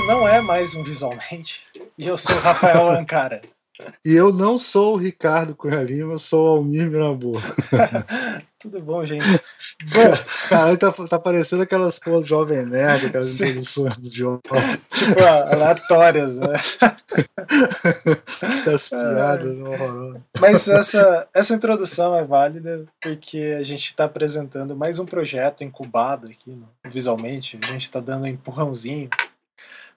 esse não é mais um Visualmente. E eu sou o Rafael Ancara. E eu não sou o Ricardo Cunha Lima, eu sou o Almir Mirabô. Tudo bom, gente? Cara, tá, tá parecendo aquelas pô, Jovem Nerd, aquelas Sim. introduções de ontem. Tipo, aleatórias, né? As piadas é. horrorosas. Mas essa, essa introdução é válida porque a gente está apresentando mais um projeto incubado aqui, no, visualmente. A gente está dando um empurrãozinho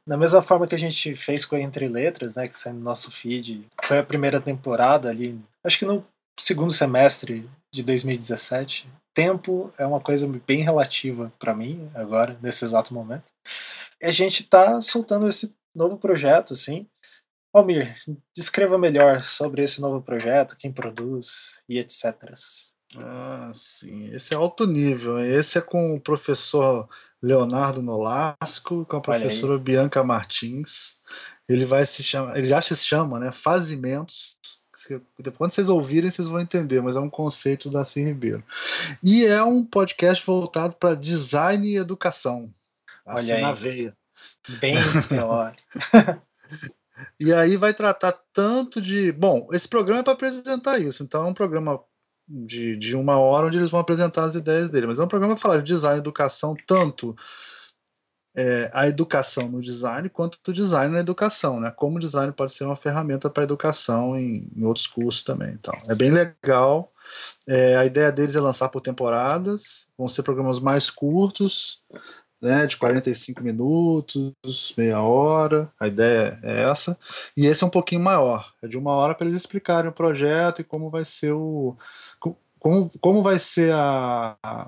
da mesma forma que a gente fez com a Entre Letras, né, que saiu no nosso feed, foi a primeira temporada ali, acho que no segundo semestre de 2017. Tempo é uma coisa bem relativa para mim agora, nesse exato momento. E a gente tá soltando esse novo projeto, assim. Almir, descreva melhor sobre esse novo projeto, quem produz e etc. Ah, sim. Esse é alto nível. Esse é com o professor Leonardo Nolasco, com a professora Bianca Martins. Ele vai se chamar, ele já se chama, né? Fazimentos. Quando vocês ouvirem, vocês vão entender, mas é um conceito da Sim Ribeiro. E é um podcast voltado para design e educação. Assim, Olha aí. na veia. Bem teórico. e aí vai tratar tanto de. Bom, esse programa é para apresentar isso, então é um programa de, de uma hora onde eles vão apresentar as ideias dele. Mas é um programa que fala de design e educação, tanto é, a educação no design quanto o design na educação, né? Como o design pode ser uma ferramenta para educação em, em, outros cursos também. Então, é bem legal. É, a ideia deles é lançar por temporadas, vão ser programas mais curtos, né, de 45 minutos, meia hora, a ideia é essa, e esse é um pouquinho maior, é de uma hora para eles explicarem o projeto e como vai ser o, como, como vai ser a, a,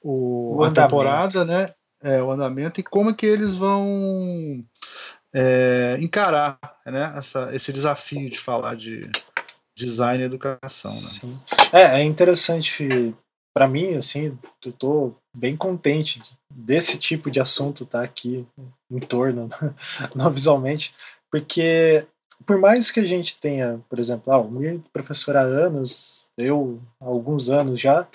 o, o a temporada, né? É, o andamento e como é que eles vão é, encarar né, essa, esse desafio de falar de design e educação. Né? É, é interessante para mim, assim, eu tô bem contente desse tipo de assunto tá aqui em torno, não visualmente, porque por mais que a gente tenha, por exemplo, ah, o professor há anos, eu há alguns anos já,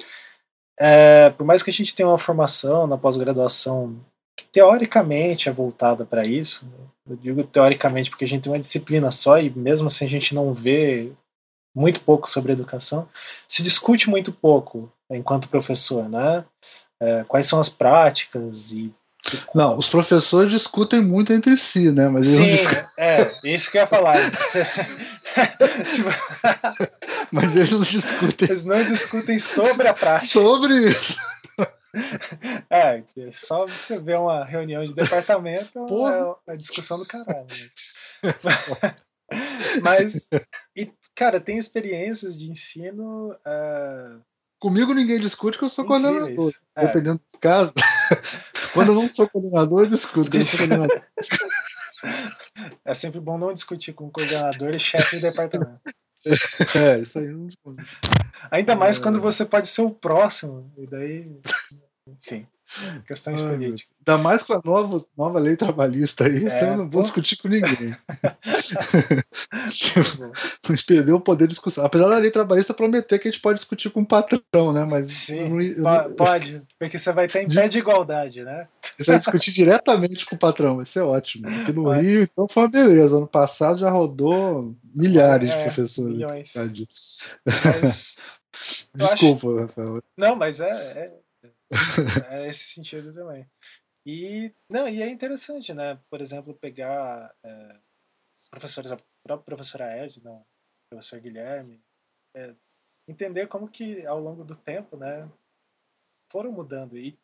é, por mais que a gente tenha uma formação na pós-graduação que teoricamente é voltada para isso, eu digo teoricamente porque a gente tem uma disciplina só e mesmo assim a gente não vê muito pouco sobre educação, se discute muito pouco enquanto professor, né? É, quais são as práticas e não, os professores discutem muito entre si, né? Mas Sim, eles não é, isso que eu ia falar. Mas eles não discutem. Eles não discutem sobre a prática. Sobre isso. É, só você ver uma reunião de departamento Porra. é a discussão do caralho. Né? Mas, e, cara, tem experiências de ensino. Uh... Comigo ninguém discute que eu sou Incríveis. coordenador. É. Dependendo dos casos. Quando eu não sou coordenador, eu discuto. Quando eu sou coordenador, É sempre bom não discutir com o coordenador e chefe do departamento. É, isso aí não discute. Ainda mais é... quando você pode ser o próximo. E daí. Enfim. Questões ah, políticas. Ainda mais com a nova, nova lei trabalhista aí, é, então eu não vou discutir com ninguém. Vamos perder o poder de discussão. Apesar da lei trabalhista prometer que a gente pode discutir com o patrão, né? Mas Sim, não, não, pode, porque você vai estar em pé de igualdade, né? Você vai discutir diretamente com o patrão, vai ser ótimo. Aqui no pode. Rio, então foi uma beleza. Ano passado já rodou milhares é, de professores. Milhões. Mas, Desculpa, acho... Rafael. Não, mas é, é é esse sentido também. E, não, e é interessante, né? Por exemplo, pegar é, professores, a própria professora Edna, o professor Guilherme, é, entender como que ao longo do tempo, né, foram mudando. E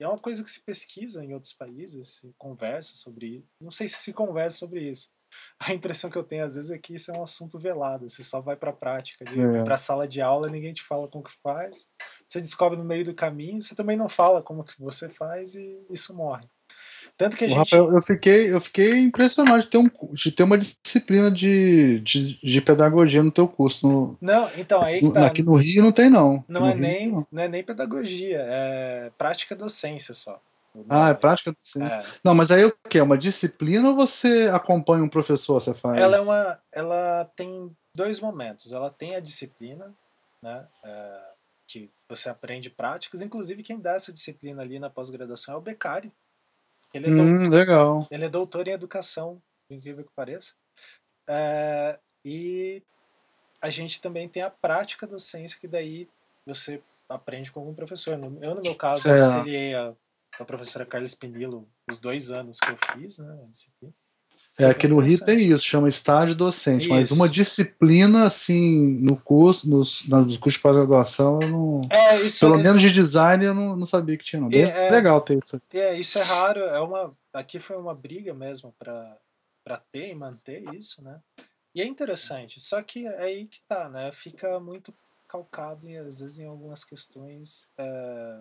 é uma coisa que se pesquisa em outros países, se conversa sobre isso. Não sei se se conversa sobre isso. A impressão que eu tenho às vezes é que isso é um assunto velado. Você só vai para a prática, é. para a sala de aula, ninguém te fala como que faz você descobre no meio do caminho, você também não fala como que você faz e isso morre. Tanto que a gente... Rafael, eu fiquei, eu fiquei impressionado de ter, um, de ter uma disciplina de, de, de pedagogia no teu curso. No, não, então aí tá. Aqui no Rio não tem, não. Não, é, Rio, nem, não. não é nem pedagogia, é prática docência só. Ah, é prática docência. É. Não, mas aí o que? É uma disciplina ou você acompanha um professor? Você faz? Ela é uma. Ela tem dois momentos. Ela tem a disciplina, né? É, que você aprende práticas. Inclusive, quem dá essa disciplina ali na pós-graduação é o becário. Ele é, hum, legal. ele é doutor em educação, incrível que pareça. É, e a gente também tem a prática docência, que daí você aprende com algum professor. Eu, no meu caso, Certo. auxiliei a, a professora Carla Spinillo os dois anos que eu fiz, né? É, aqui no Rio tem isso, chama estágio docente, mas Isso. uma disciplina, assim, no curso, nos, nos cursos de pós-graduação, eu não. É, isso Pelo isso- menos de design eu não, não sabia que tinha, não. Bem É, é. legal ter isso. É, isso é raro, é uma aqui foi uma briga mesmo para para ter e manter isso, né? E é interessante, só que é aí que tá, né? Fica muito calcado e às vezes em algumas questões é,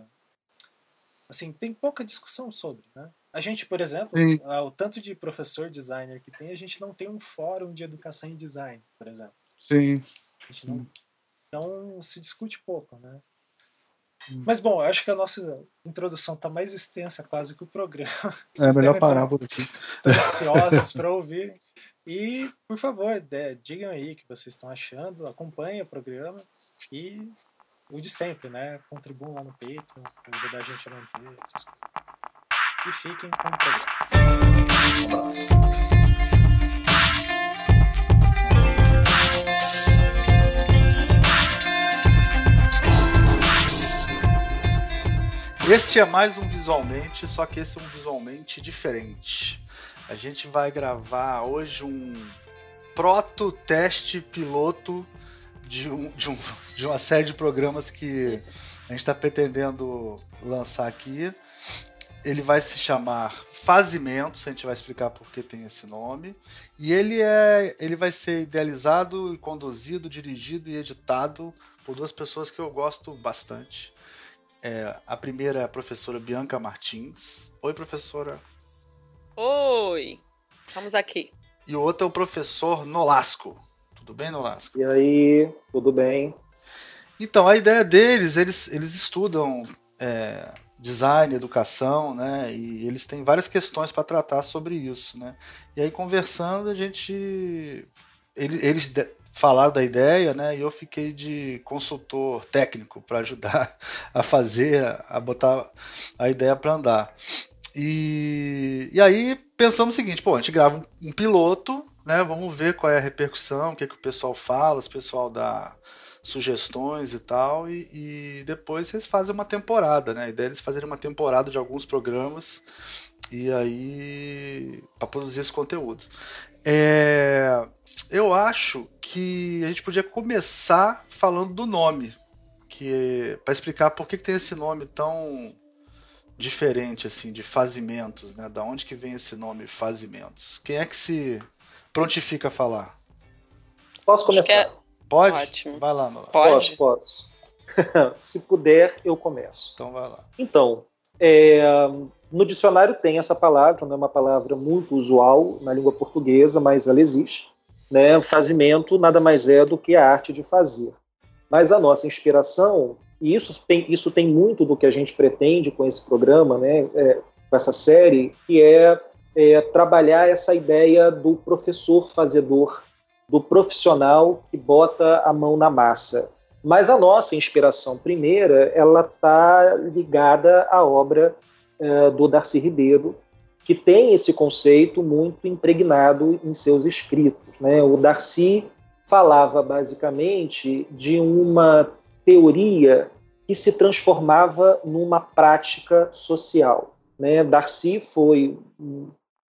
assim, tem pouca discussão sobre, né? A gente, por exemplo, Sim. o tanto de professor designer que tem, a gente não tem um fórum de educação em design, por exemplo. Sim. A gente não, então se discute pouco, né? Hum. Mas bom, eu acho que a nossa introdução está mais extensa quase que o programa. É melhor parar por aqui. ansiosos para ouvir. E, por favor, digam aí o que vocês estão achando, acompanhem o programa e o de sempre, né? Contribuam lá no Patreon, para ajudar a gente a manter essas coisas. E fiquem com o programa. Este é mais um visualmente, só que esse é um visualmente diferente. A gente vai gravar hoje um proto-teste piloto de, um, de, um, de uma série de programas que a gente está pretendendo lançar aqui. Ele vai se chamar Fazimentos, a gente vai explicar por que tem esse nome. E ele, é, ele vai ser idealizado e conduzido, dirigido e editado por duas pessoas que eu gosto bastante. É, a primeira é a professora Bianca Martins. Oi, professora. Oi, estamos aqui. E o outro é o professor Nolasco. Tudo bem, Nolasco? E aí, tudo bem? Então, a ideia deles, eles, eles estudam é, design, educação, né? E eles têm várias questões para tratar sobre isso, né? E aí, conversando, a gente. Eles, eles falaram da ideia, né? E eu fiquei de consultor técnico para ajudar a fazer, a botar a ideia para andar. E, e aí pensamos o seguinte, pô, a gente grava um, um piloto, né? Vamos ver qual é a repercussão, o que, que o pessoal fala, se o pessoal dá sugestões e tal, e, e depois vocês fazem uma temporada, né? A ideia é eles fazerem uma temporada de alguns programas e aí para produzir esse conteúdo. É, eu acho que a gente podia começar falando do nome, que para explicar por que, que tem esse nome tão diferente assim de fazimentos, né? Da onde que vem esse nome fazimentos? Quem é que se prontifica a falar? Posso começar? Acho Pode? Ótimo. Vai lá, Nola. Pode? Posso, posso. Se puder, eu começo. Então vai lá. Então, é, no dicionário tem essa palavra, não é uma palavra muito usual na língua portuguesa, mas ela existe. Né? Fazimento nada mais é do que a arte de fazer. Mas a nossa inspiração, e isso tem, isso tem muito do que a gente pretende com esse programa, né? É, com essa série, que é, é trabalhar essa ideia do professor fazedor, do profissional que bota a mão na massa. Mas a nossa inspiração primeira, ela está ligada à obra eh, do Darcy Ribeiro, que tem esse conceito muito impregnado em seus escritos. Né? O Darcy falava basicamente de uma teoria que se transformava numa prática social. Né? Darcy foi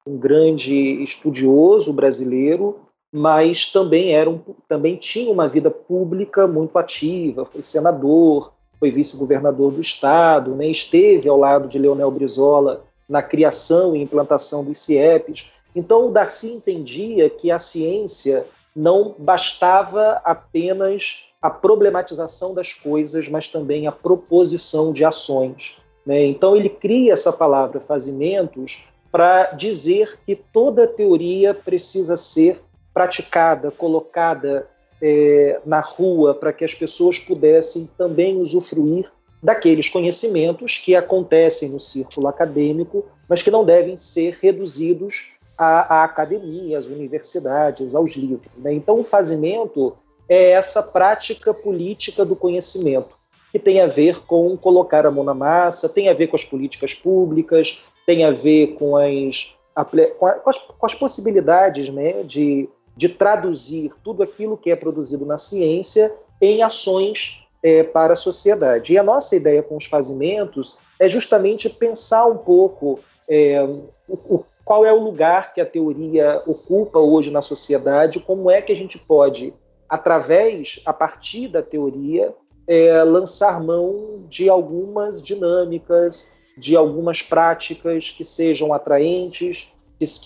um, grande estudioso brasileiro, mas também era um, também tinha uma vida pública muito ativa, foi senador, foi vice-governador do estado, né? esteve ao lado de Leonel Brizola na criação e implantação dos CIEPs. Então o Darcy entendia que a ciência não bastava apenas a problematização das coisas, mas também a proposição de ações. Né? Então ele cria essa palavra fazimentos para dizer que toda teoria precisa ser praticada, colocada é, na rua para que as pessoas pudessem também usufruir daqueles conhecimentos que acontecem no círculo acadêmico, mas que não devem ser reduzidos à, à academia, às universidades, aos livros. Né? Então, o fazimento é essa prática política do conhecimento, que tem a ver com colocar a mão na massa, tem a ver com as políticas públicas, tem a ver com as, com, as, com as possibilidades né, de, de traduzir tudo aquilo que é produzido na ciência em ações é, para a sociedade. E a nossa ideia com os fazimentos é justamente pensar um pouco é, o, qual é o lugar que a teoria ocupa hoje na sociedade, como é que a gente pode, através, a partir da teoria, é, lançar mão de algumas dinâmicas, de algumas práticas que sejam atraentes,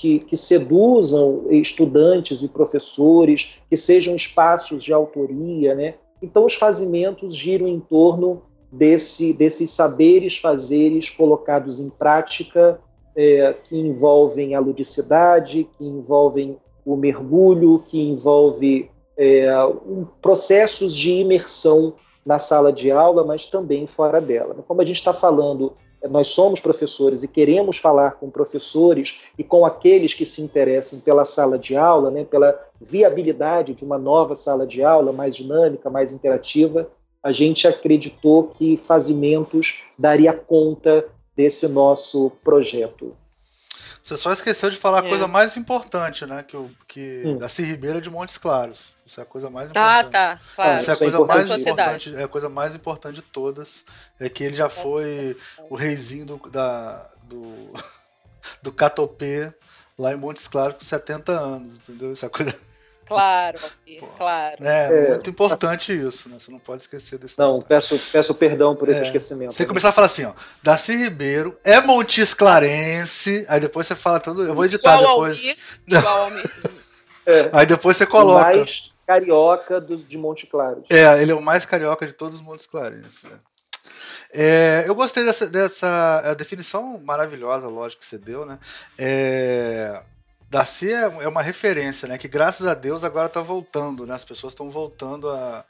que, que, seduzam estudantes e professores, que sejam espaços de autoria, né? Então, os fazimentos giram em torno desse, desses saberes fazeres colocados em prática, é, que envolvem a ludicidade, que envolvem o mergulho, que envolve é, um, processos de imersão na sala de aula, mas também fora dela. Como a gente está falando, nós somos professores e queremos falar com professores e com aqueles que se interessam pela sala de aula, né, pela viabilidade de uma nova sala de aula mais dinâmica, mais interativa, a gente acreditou que Fazimentos daria conta desse nosso projeto. Você só esqueceu de falar a é. coisa mais importante, né? Que, o, que hum. da Ribeira de Montes Claros. Isso é a coisa mais importante. Ah, tá. Claro. Isso é a coisa é mais importante. É a coisa mais importante de todas. É que ele já foi o reizinho do, da, do, do Catopê lá em Montes Claros com 70 anos, entendeu? Isso é a coisa. Claro, claro. É, é, muito importante isso, né? Você não pode esquecer desse Não, peço, peço perdão por esse é, esquecimento. Você tem que começar a falar assim, ó. Darcy Ribeiro é Montes Clarense, aí depois você fala tudo. Eu vou editar igual depois. igual é, aí depois você coloca. O mais carioca dos, de Monte Claro. É, ele é o mais carioca de todos os Montes Clarenses. É. É, eu gostei dessa, dessa definição maravilhosa, lógico, que você deu, né? É, Darcy é, é, uma referência, né? Que graças a Deus agora está voltando, né? As pessoas estão voltando a,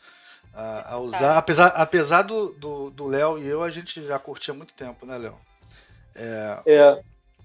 a, a usar. Apesar, apesar do Léo e eu, a gente já curtia há muito tempo, né, Léo? É... é...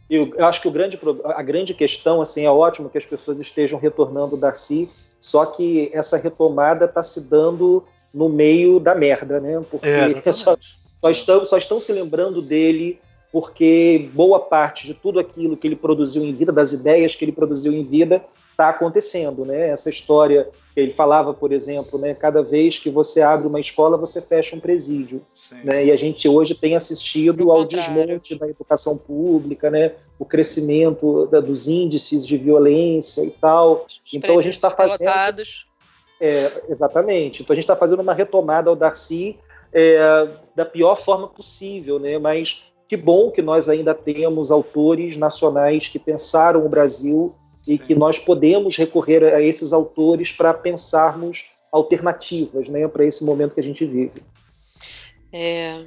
Eu, eu acho que o grande, a grande questão, assim, é ótimo que as pessoas estejam retornando o Darcy, só que essa retomada está se dando no meio da merda, né? Porque é, só, só, estão, só estão se lembrando dele porque boa parte de tudo aquilo que ele produziu em vida, das ideias que ele produziu em vida, está acontecendo, né? Essa história que ele falava, por exemplo, né? Cada vez que você abre uma escola, você fecha um presídio, Sim. né? E a gente hoje tem assistido ao desmonte da educação pública, né? O crescimento da, dos índices de violência e tal. Os então a gente está fazendo é, exatamente. Então a gente está fazendo uma retomada ao Darcy é, da pior forma possível, né? Mas que bom que nós ainda temos autores nacionais que pensaram o Brasil Sim. e que nós podemos recorrer a esses autores para pensarmos alternativas né, para esse momento que a gente vive. É,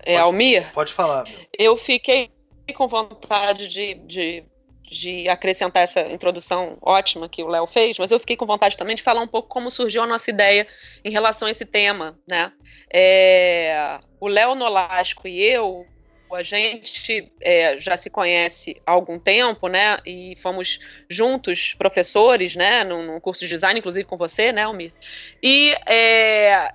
é, pode, Almir? Pode falar. Eu fiquei com vontade de, de, de acrescentar essa introdução ótima que o Léo fez, mas eu fiquei com vontade também de falar um pouco como surgiu a nossa ideia em relação a esse tema. Né? É, o Léo Nolasco e eu a gente é, já se conhece há algum tempo, né? E fomos juntos professores, né? Num, curso de design, inclusive com você, né, Almir? E é,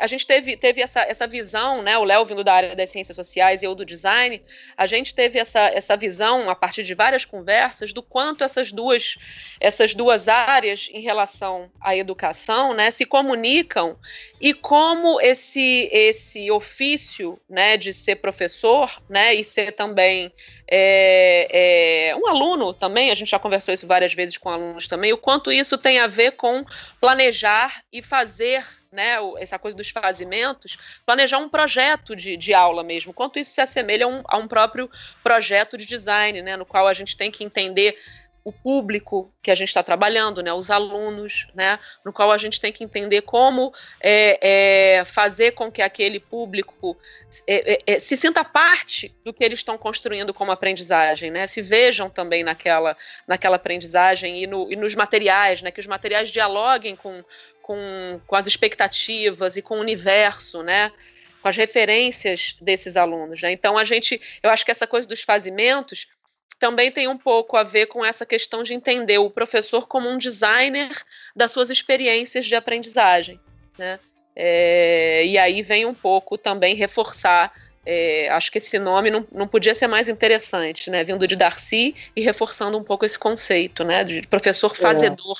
a gente teve, teve essa, essa visão, né? O Léo vindo da área das ciências sociais e eu do design, a gente teve essa, essa visão a partir de várias conversas do quanto essas duas, essas duas áreas em relação à educação, né? Se comunicam e como esse, esse ofício, né? De ser professor professor, né, e ser também é, é, um aluno também, a gente já conversou isso várias vezes com alunos também, o quanto isso tem a ver com planejar e fazer, né, essa coisa dos fazimentos, planejar um projeto de, de aula mesmo, quanto isso se assemelha a um, a um próprio projeto de design, né, no qual a gente tem que entender o público que a gente está trabalhando, né, os alunos, né, no qual a gente tem que entender como é, é, fazer com que aquele público é, é, é se sinta parte do que eles estão construindo como aprendizagem, né, se vejam também naquela, naquela aprendizagem e, no, e nos materiais, né, que os materiais dialoguem com, com, com as expectativas e com o universo, né, com as referências desses alunos. Né? Então a gente, eu acho que essa coisa dos fazimentos também tem um pouco a ver com essa questão de entender o professor como um designer das suas experiências de aprendizagem. Né? É, e aí vem um pouco também reforçar É, acho que esse nome não, não podia ser mais interessante, né? Vindo de Darcy e reforçando um pouco esse conceito, né? De professor é. fazedor,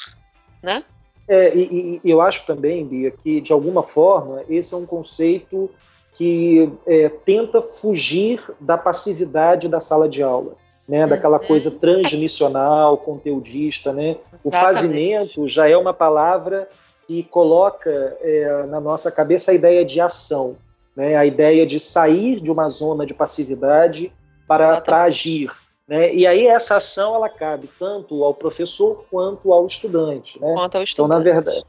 é. né? É, e, e, eu acho também, Bia, que de alguma forma esse é um conceito que é, tenta fugir da passividade da sala de aula, né? Daquela uhum. coisa transmissional, conteudista, né? O fazimento já é uma palavra que coloca é, na nossa cabeça a ideia de ação né, a ideia de sair de uma zona de passividade para, para agir. Né? E aí essa ação ela cabe tanto ao professor quanto ao estudante. Né? Quanto ao estudante. Então, na verdade,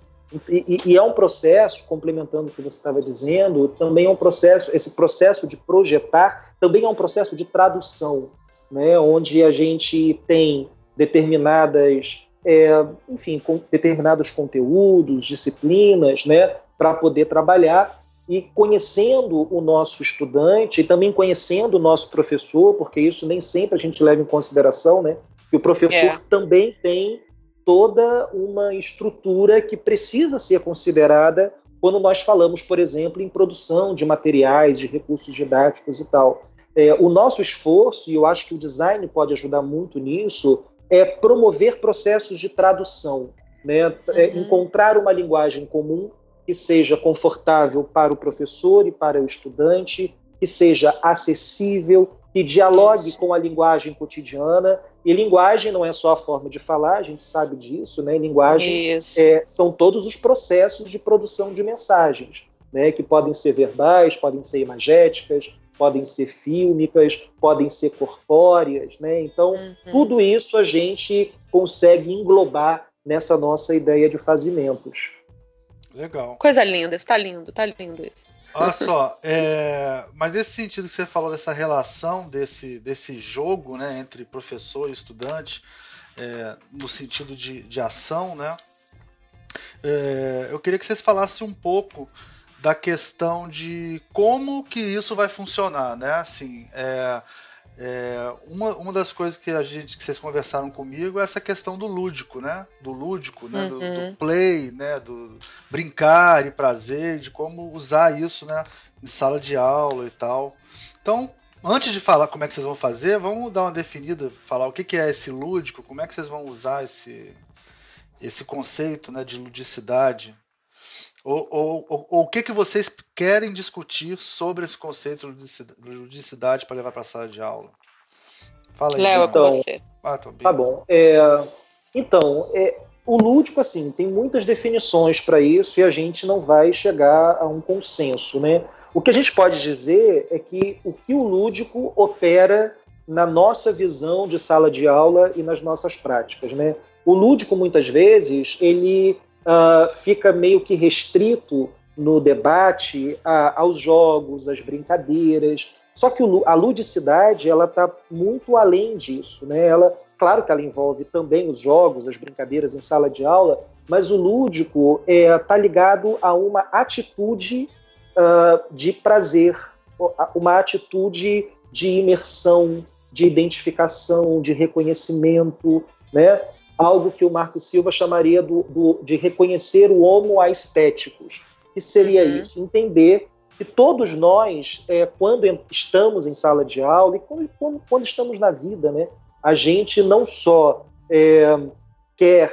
e, e, é um processo, complementando o que você estava dizendo, também é um processo, esse processo de projetar também é um processo de tradução, né? onde a gente tem determinadas, é, enfim, com, determinados conteúdos, disciplinas, né, para poder trabalhar e conhecendo o nosso estudante e também conhecendo o nosso professor, porque isso nem sempre a gente leva em consideração, né? Que o professor é. também tem toda uma estrutura que precisa ser considerada quando nós falamos, por exemplo, em produção de materiais, de recursos didáticos e tal. É, o nosso esforço, e eu acho que o design pode ajudar muito nisso, é promover processos de tradução, né? É uhum. encontrar uma linguagem comum que seja confortável para o professor e para o estudante, que seja acessível, que dialogue com a linguagem cotidiana. E linguagem não é só a forma de falar, a gente sabe disso, né? Linguagem é, são todos os processos de produção de mensagens, né? Que podem ser verbais, podem ser imagéticas, podem ser fílmicas, podem ser corpóreas, né? Então, uhum. tudo isso a gente consegue englobar nessa nossa ideia de fazimentos. Legal. Coisa linda, está lindo, está lindo isso. Olha só, é, mas nesse sentido que você falou dessa relação desse, desse jogo né, entre professor e estudante, é, no sentido de, de ação, né? É, eu queria que vocês falassem um pouco da questão de como que isso vai funcionar, né? Assim, é, é, uma, uma das coisas que a gente que vocês conversaram comigo é essa questão do lúdico, né? Do lúdico, né? Uhum. Do, do, uhum. play, né? Do brincar e prazer, de como usar isso, né? Em sala de aula e tal. Então, antes de falar como é que vocês vão fazer, vamos dar uma definida, falar o que, que é esse lúdico, como é que vocês vão usar esse, esse conceito, né? De ludicidade. Ou, ou, ou, ou, o que, que vocês querem discutir sobre esse conceito de ludicidade para levar para a sala de aula? Fala aí. Léo, então, você. Ah, tá bom. É, então, é, o lúdico, assim, tem muitas definições para isso e a gente não vai chegar a um consenso, né? O que a gente pode dizer é que o que o lúdico opera na nossa visão de sala de aula e nas nossas práticas, né? O lúdico, muitas vezes, ele uh, fica meio que restrito no debate a, aos jogos, às brincadeiras. Só que o, a ludicidade ela está muito além disso, né? Ela, claro que ela envolve também os jogos, as brincadeiras em sala de aula, mas o lúdico está é, tá ligado a uma atitude uh, de prazer, uma atitude de imersão, de identificação, de reconhecimento, né? Algo que o Marco Silva chamaria do, do, de reconhecer o homo aestéticos, que seria uhum. isso, entender que todos nós, é, quando estamos em sala de aula e quando, quando, quando estamos na vida, né, a gente não só é, quer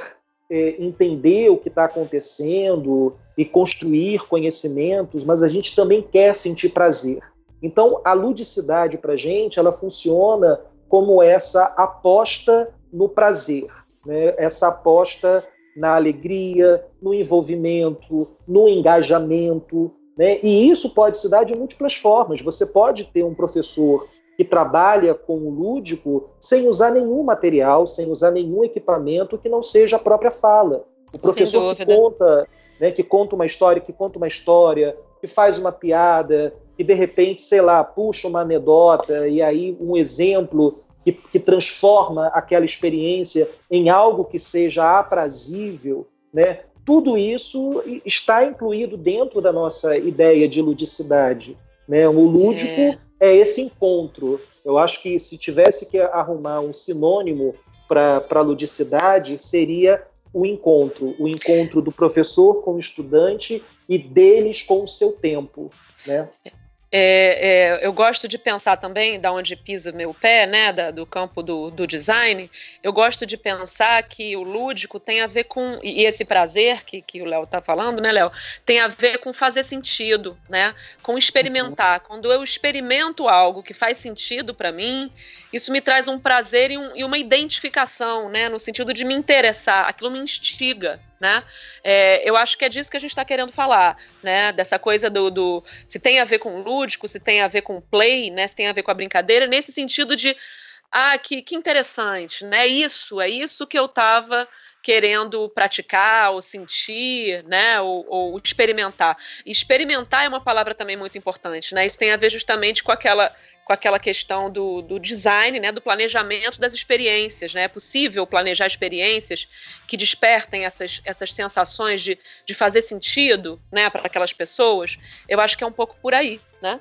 é, entender o que está acontecendo e construir conhecimentos, mas a gente também quer sentir prazer. Então, a ludicidade para a gente, ela funciona como essa aposta no prazer né, essa aposta na alegria, no envolvimento, no engajamento. Né? E isso pode se dar de múltiplas formas. Você pode ter um professor que trabalha com o lúdico sem usar nenhum material, sem usar nenhum equipamento que não seja a própria fala. O professor que conta, né, que conta uma história, que conta uma história, que faz uma piada, que de repente, sei lá, puxa uma anedota e aí um exemplo que, que transforma aquela experiência em algo que seja aprazível, né? Tudo isso está incluído dentro da nossa ideia de ludicidade. Né? O lúdico é. é esse encontro. Eu acho que se tivesse que arrumar um sinônimo para ludicidade, seria o encontro, o encontro do professor com o estudante e deles com o seu tempo, né? É, é, eu gosto de pensar também, da onde pisa meu pé, né, da, do campo do, do, design, eu gosto de pensar que o lúdico tem a ver com, e esse prazer que, que o Léo está falando, né, Léo, tem a ver com fazer sentido, né, com experimentar. Uhum. Quando eu experimento algo que faz sentido para mim, isso me traz um prazer e, um, e, uma identificação, né, no sentido de me interessar, aquilo me instiga, né? É, eu acho que é disso que a gente está querendo falar, né? Dessa coisa do, do, se tem a ver com lúdico, se tem a ver com play, né? Se tem a ver com a brincadeira, nesse sentido de ah, que, que interessante, né? Isso, é isso que eu estava querendo praticar ou sentir, né, ou, ou, experimentar. experimentar é uma palavra também muito importante, né? Isso tem a ver justamente com aquela com aquela questão do, do design, né, do planejamento das experiências. Né? É possível planejar experiências que despertem essas, essas sensações de, de fazer sentido né, para aquelas pessoas. Eu acho que é um pouco por aí. Né?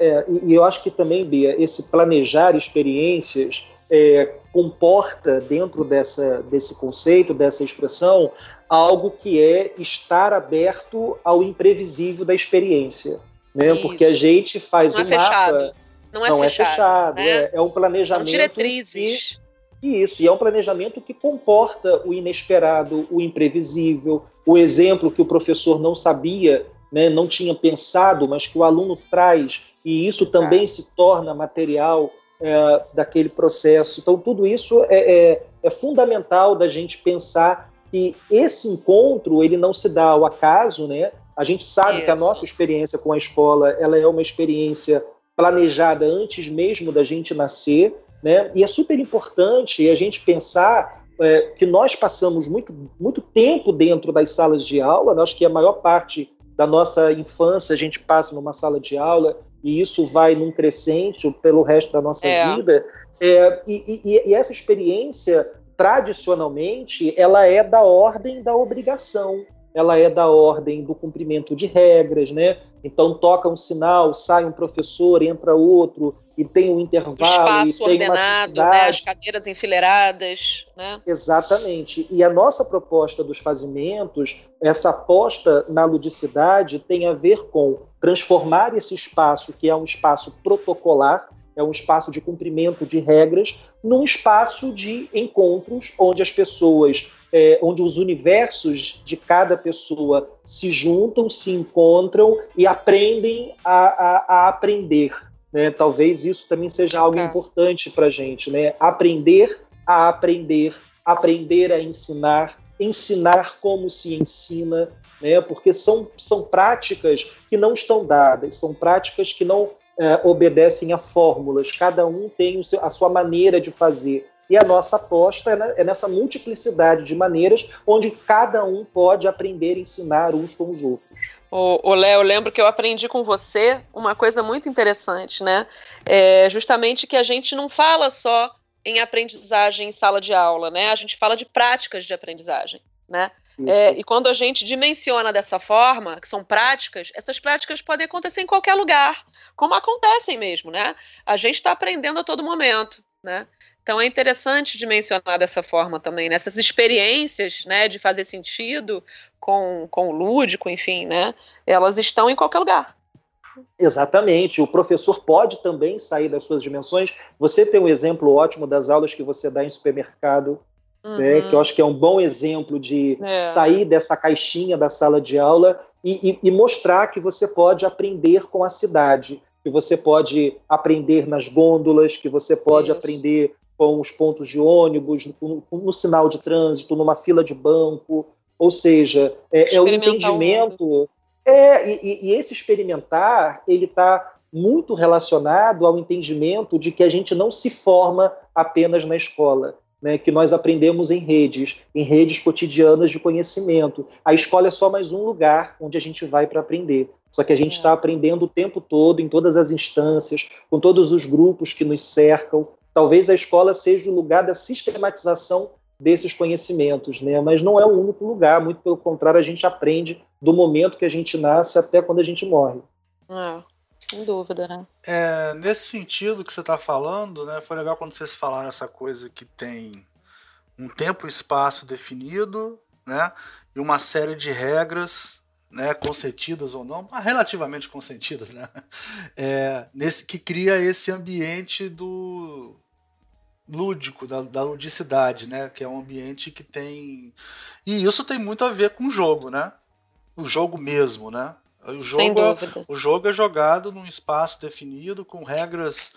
É, e eu acho que também, Bia, esse planejar experiências é, comporta dentro dessa, desse conceito, dessa expressão, algo que é estar aberto ao imprevisível da experiência. Né? Porque a gente faz Não um é mapa. Fechado. Não é não fechado. É, fechado né? é, é, um planejamento. São diretrizes. Que, isso, e é um planejamento que comporta o inesperado, o imprevisível, o exemplo que o professor não sabia, né, não tinha pensado, mas que o aluno traz, e isso também se torna material é, daquele processo. Então, tudo isso é, é, é, fundamental da gente pensar que esse encontro ele não se dá ao acaso, né? A gente sabe isso. que a nossa experiência com a escola ela é uma experiência planejada antes mesmo da gente nascer, né? E é super importante a gente pensar é, que nós passamos muito, muito tempo dentro das salas de aula, acho que a maior parte da nossa infância a gente passa numa sala de aula e isso vai num crescente pelo resto da nossa é. vida. É, e, e, e essa experiência, tradicionalmente, ela é da ordem da obrigação ela é da ordem do cumprimento de regras, né? Então toca um sinal, sai um professor, entra outro e tem um intervalo, o espaço ordenado, né? as cadeiras enfileiradas, né? Exatamente. E a nossa proposta dos fazimentos, essa aposta na ludicidade tem a ver com transformar esse espaço que é um espaço protocolar é um espaço de cumprimento de regras, num espaço de encontros onde as pessoas é, onde os universos de cada pessoa se juntam, se encontram e aprendem a, a, a aprender. Né? Talvez isso também seja algo é. importante para a gente, né? Aprender a aprender, aprender a ensinar, ensinar como se ensina, né? Porque são, são práticas que não estão dadas, são práticas que não é, obedecem a fórmulas. Cada um tem seu, a sua maneira de fazer. E a nossa aposta é, é nessa multiplicidade de maneiras onde cada um pode aprender a ensinar uns com os outros. O Léo, eu lembro que eu aprendi com você uma coisa muito interessante, né? É justamente que a gente não fala só em aprendizagem em sala de aula, né? A gente fala de práticas de aprendizagem, né? É, e quando a gente dimensiona dessa forma, que são práticas, essas práticas podem acontecer em qualquer lugar, como acontecem mesmo, né? A gente está aprendendo a todo momento, né? Então é interessante de mencionar dessa forma também, nessas né? experiências, né, de fazer sentido com, com o lúdico, enfim, né, elas estão em qualquer lugar. Exatamente. O professor pode também sair das suas dimensões. Você tem um exemplo ótimo das aulas que você dá em supermercado, uhum. né, que eu acho que é um bom exemplo de é. sair dessa caixinha da sala de aula e, e, e mostrar que você pode aprender com a cidade que você pode aprender nas gôndolas, que você pode Isso. aprender com os pontos de ônibus, no, no, sinal de trânsito, numa fila de banco. Ou seja, é, é o entendimento. É, e, e esse experimentar, ele está muito relacionado ao entendimento de que a gente não se forma apenas na escola. Né, que nós aprendemos em redes, em redes cotidianas de conhecimento. A escola é só mais um lugar onde a gente vai para aprender. Só que a gente está é. aprendendo o tempo todo, em todas as instâncias, com todos os grupos que nos cercam, talvez a escola seja o lugar da sistematização desses conhecimentos, né? Mas não é o único lugar, muito pelo contrário, a gente aprende do momento que a gente nasce até quando a gente morre. É, sem dúvida, né? É, nesse sentido que você está falando, né? Foi legal quando vocês falaram essa coisa que tem um tempo e espaço definido, né? E uma série de regras né, consentidas ou não, mas relativamente consentidas, né, é, nesse, que cria esse ambiente do lúdico, da, da, ludicidade, né, que é um ambiente que tem... E isso tem muito a ver com o jogo, né, o jogo mesmo, né, o jogo, é, o jogo é jogado num espaço definido, com regras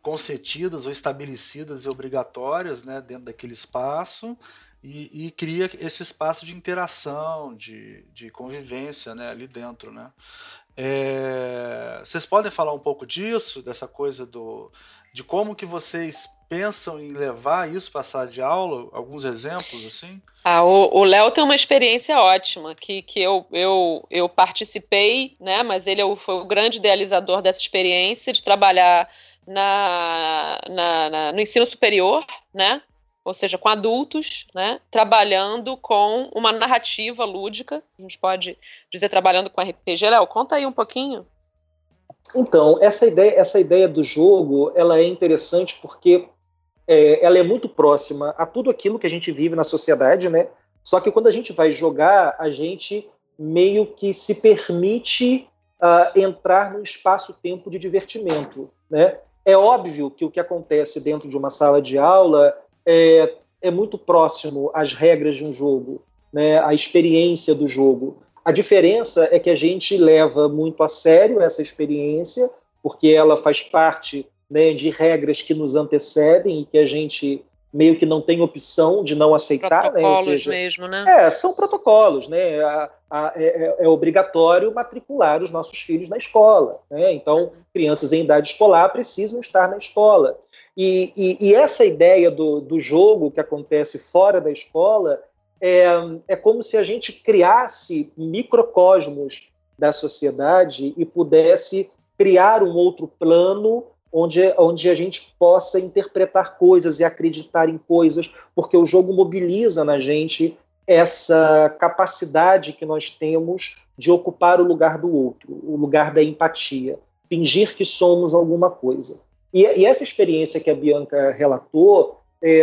concedidas ou estabelecidas e obrigatórias né, dentro daquele espaço, e, e, cria esse espaço de interação, de, de convivência né, ali dentro. Né? É, vocês podem falar um pouco disso, dessa coisa do, de como que vocês pensam em levar isso para a sala de aula? Alguns exemplos assim? Ah, o Léo tem uma experiência ótima, que, que eu, eu, eu participei, né, mas ele é foi o grande idealizador dessa experiência de trabalhar na, na, na, no ensino superior, né? ou seja, com adultos, né, trabalhando com uma narrativa lúdica, a gente pode dizer trabalhando com RPG. Léo, conta aí um pouquinho. Então, essa ideia, essa ideia do jogo, ela é interessante porque é, ela é muito próxima a tudo aquilo que a gente vive na sociedade, né? Só que quando a gente vai jogar, a gente meio que se permite uh, entrar no espaço-tempo de divertimento, né? É óbvio que o que acontece dentro de uma sala de aula é, é muito próximo às regras de um jogo, né, a experiência do jogo. A diferença é que a gente leva muito a sério essa experiência, porque ela faz parte né, de regras que nos antecedem e que a gente meio que não tem opção de não aceitar. Né? Protocolos né? seja, mesmo, né? É, são protocolos, né? A, a, é, é, obrigatório matricular os nossos filhos na escola. Né? Então, crianças em idade escolar precisam estar na escola. E, e, e essa ideia do, do jogo que acontece fora da escola é, é como se a gente criasse microcosmos da sociedade e pudesse criar um outro plano onde, onde a gente possa interpretar coisas e acreditar em coisas, porque o jogo mobiliza na gente essa capacidade que nós temos de ocupar o lugar do outro, o lugar da empatia, fingir que somos alguma coisa. E, e essa experiência que a Bianca relatou é,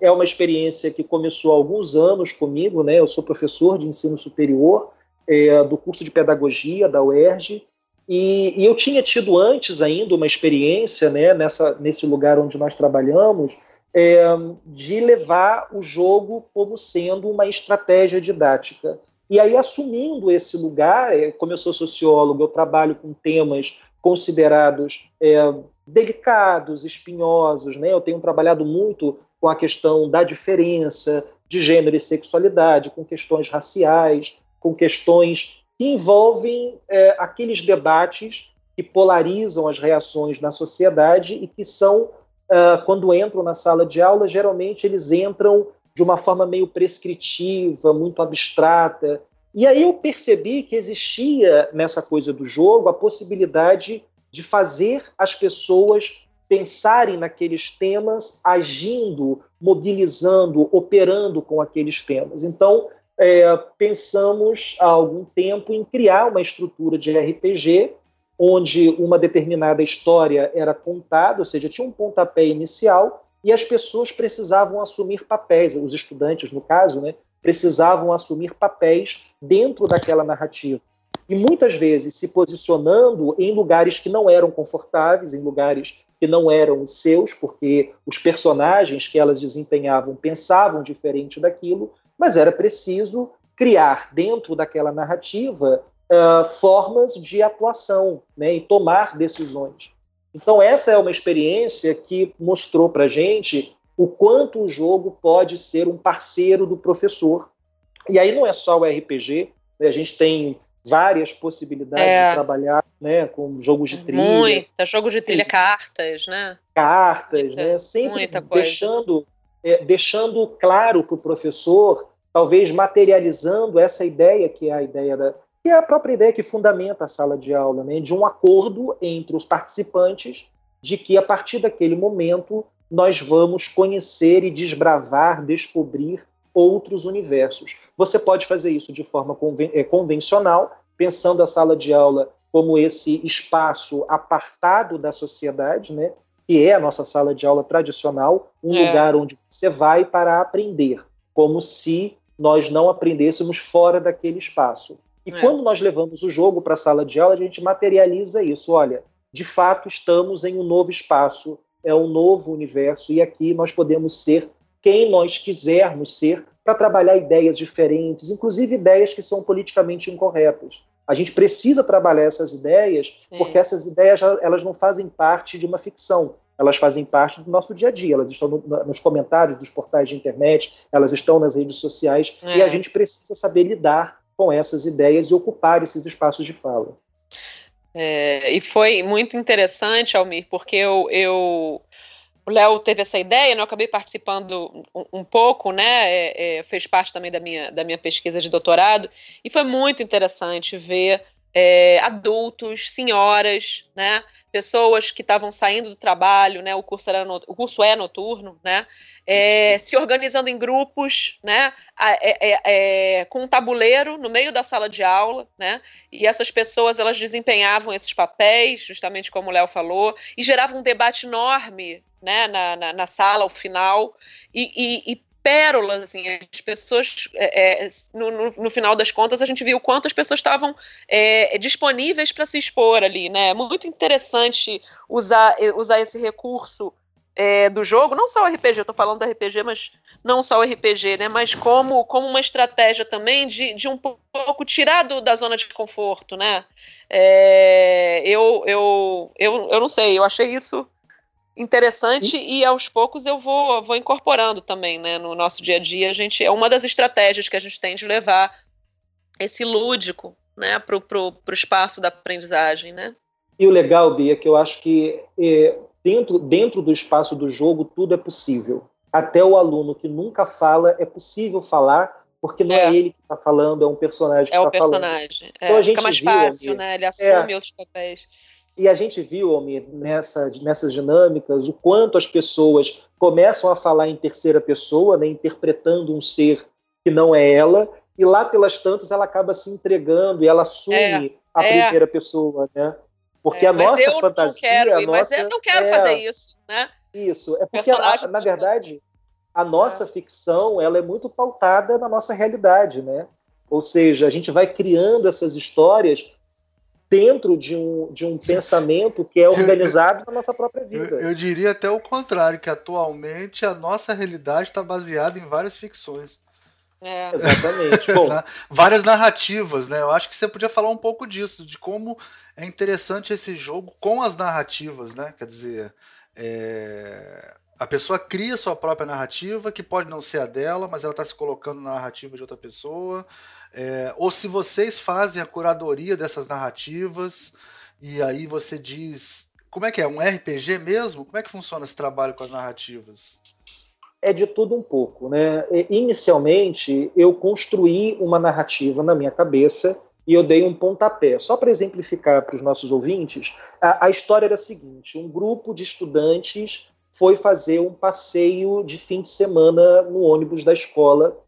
é, uma experiência que começou há alguns anos comigo, né? Eu sou professor de ensino superior é, do curso de pedagogia da UERJ e, e, eu tinha tido antes ainda uma experiência, né? Nessa nesse lugar onde nós trabalhamos é, de levar o jogo como sendo uma estratégia didática. E aí assumindo esse lugar, é, como eu sou sociólogo, eu trabalho com temas considerados é, delicados, espinhosos. Né? Eu tenho trabalhado muito com a questão da diferença de gênero e sexualidade, com questões raciais, com questões que envolvem é, aqueles debates que polarizam as reações na sociedade e que são, uh, quando entram na sala de aula, geralmente eles entram de uma forma meio prescritiva, muito abstrata. E aí eu percebi que existia nessa coisa do jogo a possibilidade de fazer as pessoas pensarem naqueles temas, agindo, mobilizando, operando com aqueles temas. Então, é, pensamos há algum tempo em criar uma estrutura de RPG onde uma determinada história era contada, ou seja, tinha um pontapé inicial e as pessoas precisavam assumir papéis, os estudantes, no caso, né, precisavam assumir papéis dentro daquela narrativa e muitas vezes se posicionando em lugares que não eram confortáveis, em lugares que não eram seus, porque os personagens que elas desempenhavam pensavam diferente daquilo, mas era preciso criar dentro daquela narrativa uh, formas de atuação né, e tomar decisões. Então, essa é uma experiência que mostrou para gente o quanto o jogo pode ser um parceiro do professor. E aí não é só o RPG, né, a gente tem várias possibilidades é. de trabalhar, né, com jogos de trilha. Muita, jogos de trilha, cartas, né? Cartas, muita, né? Sempre deixando, é, deixando claro para o professor, talvez materializando essa ideia que é a ideia da que é a própria ideia que fundamenta a sala de aula, né, de um acordo entre os participantes de que a partir daquele momento nós vamos conhecer e desbravar, descobrir outros universos. Você pode fazer isso de forma conven é, convencional, pensando a sala de aula como esse espaço apartado da sociedade, né? que é a nossa sala de aula tradicional, um é. lugar onde você vai para aprender, como se nós não aprendêssemos fora daquele espaço. E é. quando nós levamos o jogo para a sala de aula, a gente materializa isso. Olha, de fato, estamos em um novo espaço, é um novo universo, e aqui nós podemos ser quem nós quisermos ser para trabalhar ideias diferentes, inclusive ideias que são politicamente incorretas. A gente precisa trabalhar essas ideias, Sim. porque essas ideias elas não fazem parte de uma ficção, elas fazem parte do nosso dia a dia, elas estão no, nos comentários dos portais de internet, elas estão nas redes sociais, é. e a gente precisa saber lidar com essas ideias e ocupar esses espaços de fala. É, e foi muito interessante, Almir, porque eu, eu o Léo teve essa ideia, né, eu acabei participando um, um pouco, né, é, é, fez parte também da minha, da minha pesquisa de doutorado, e foi muito interessante ver é, adultos, senhoras, né, pessoas que estavam saindo do trabalho, né, o curso, era no, o curso é noturno, né, é, se organizando em grupos, né, é, é, é, com um tabuleiro no meio da sala de aula, né, e essas pessoas elas desempenhavam esses papéis, justamente como o Léo falou, e geravam um debate enorme, né, na, na, na sala ao final, e, e, e pérolas, assim, as pessoas, é, é, no, no, no, final das contas, a gente viu quanto as pessoas estavam é, disponíveis para se expor ali, né? Muito interessante usar, usar esse recurso é, do jogo, não só o RPG, eu estou falando do RPG, mas não só o RPG, né? Mas como, como uma estratégia também de, de um pouco tirar do, da zona de conforto, né? É, eu, eu, eu, eu não sei, eu achei isso interessante e, e aos poucos eu vou, vou incorporando também, né, no nosso dia a dia. A gente é uma das estratégias que a gente tem de levar esse lúdico, né, pro, pro, pro espaço da aprendizagem, né? E o legal, Bia, é que eu acho que é, dentro, dentro do espaço do jogo tudo é possível. Até o aluno que nunca fala é possível falar porque não é, é ele que está falando, é um personagem que está falando. É o tá personagem. É, então, a gente fica mais viu, fácil, né? Ele assume é, outros papéis. E a gente viu, Almir, nessa, nessas dinâmicas, o quanto as pessoas começam a falar em terceira pessoa, né, interpretando um ser que não é ela, e lá pelas tantas ela acaba se entregando e ela assume é, a é. primeira pessoa, né? Porque é, a nossa fantasia. Quero, a nossa, mas eu não quero fazer é. isso, né? Isso, é porque, a, na verdade, a nossa ficção ela é muito pautada na nossa realidade, né? Ou seja, a gente vai criando essas histórias dentro de um, de um pensamento que é organizado eu, na nossa própria vida. Eu, eu, diria até o contrário, que atualmente a nossa realidade está baseada em várias ficções. É. Exatamente. Bom, várias narrativas, né? Eu acho que você podia falar um pouco disso, de como é interessante esse jogo com as narrativas, né? Quer dizer, é... a pessoa cria sua própria narrativa, que pode não ser a dela, mas ela está se colocando na narrativa de outra pessoa. É, ou se vocês fazem a curadoria dessas narrativas e aí você diz. Como é que é? Um RPG mesmo? Como é que funciona esse trabalho com as narrativas? É de tudo um pouco. Né? Inicialmente, eu construí uma narrativa na minha cabeça e eu dei um pontapé. Só para exemplificar para os nossos ouvintes, a, a história era a seguinte: um grupo de estudantes foi fazer um passeio de fim de semana no ônibus da escola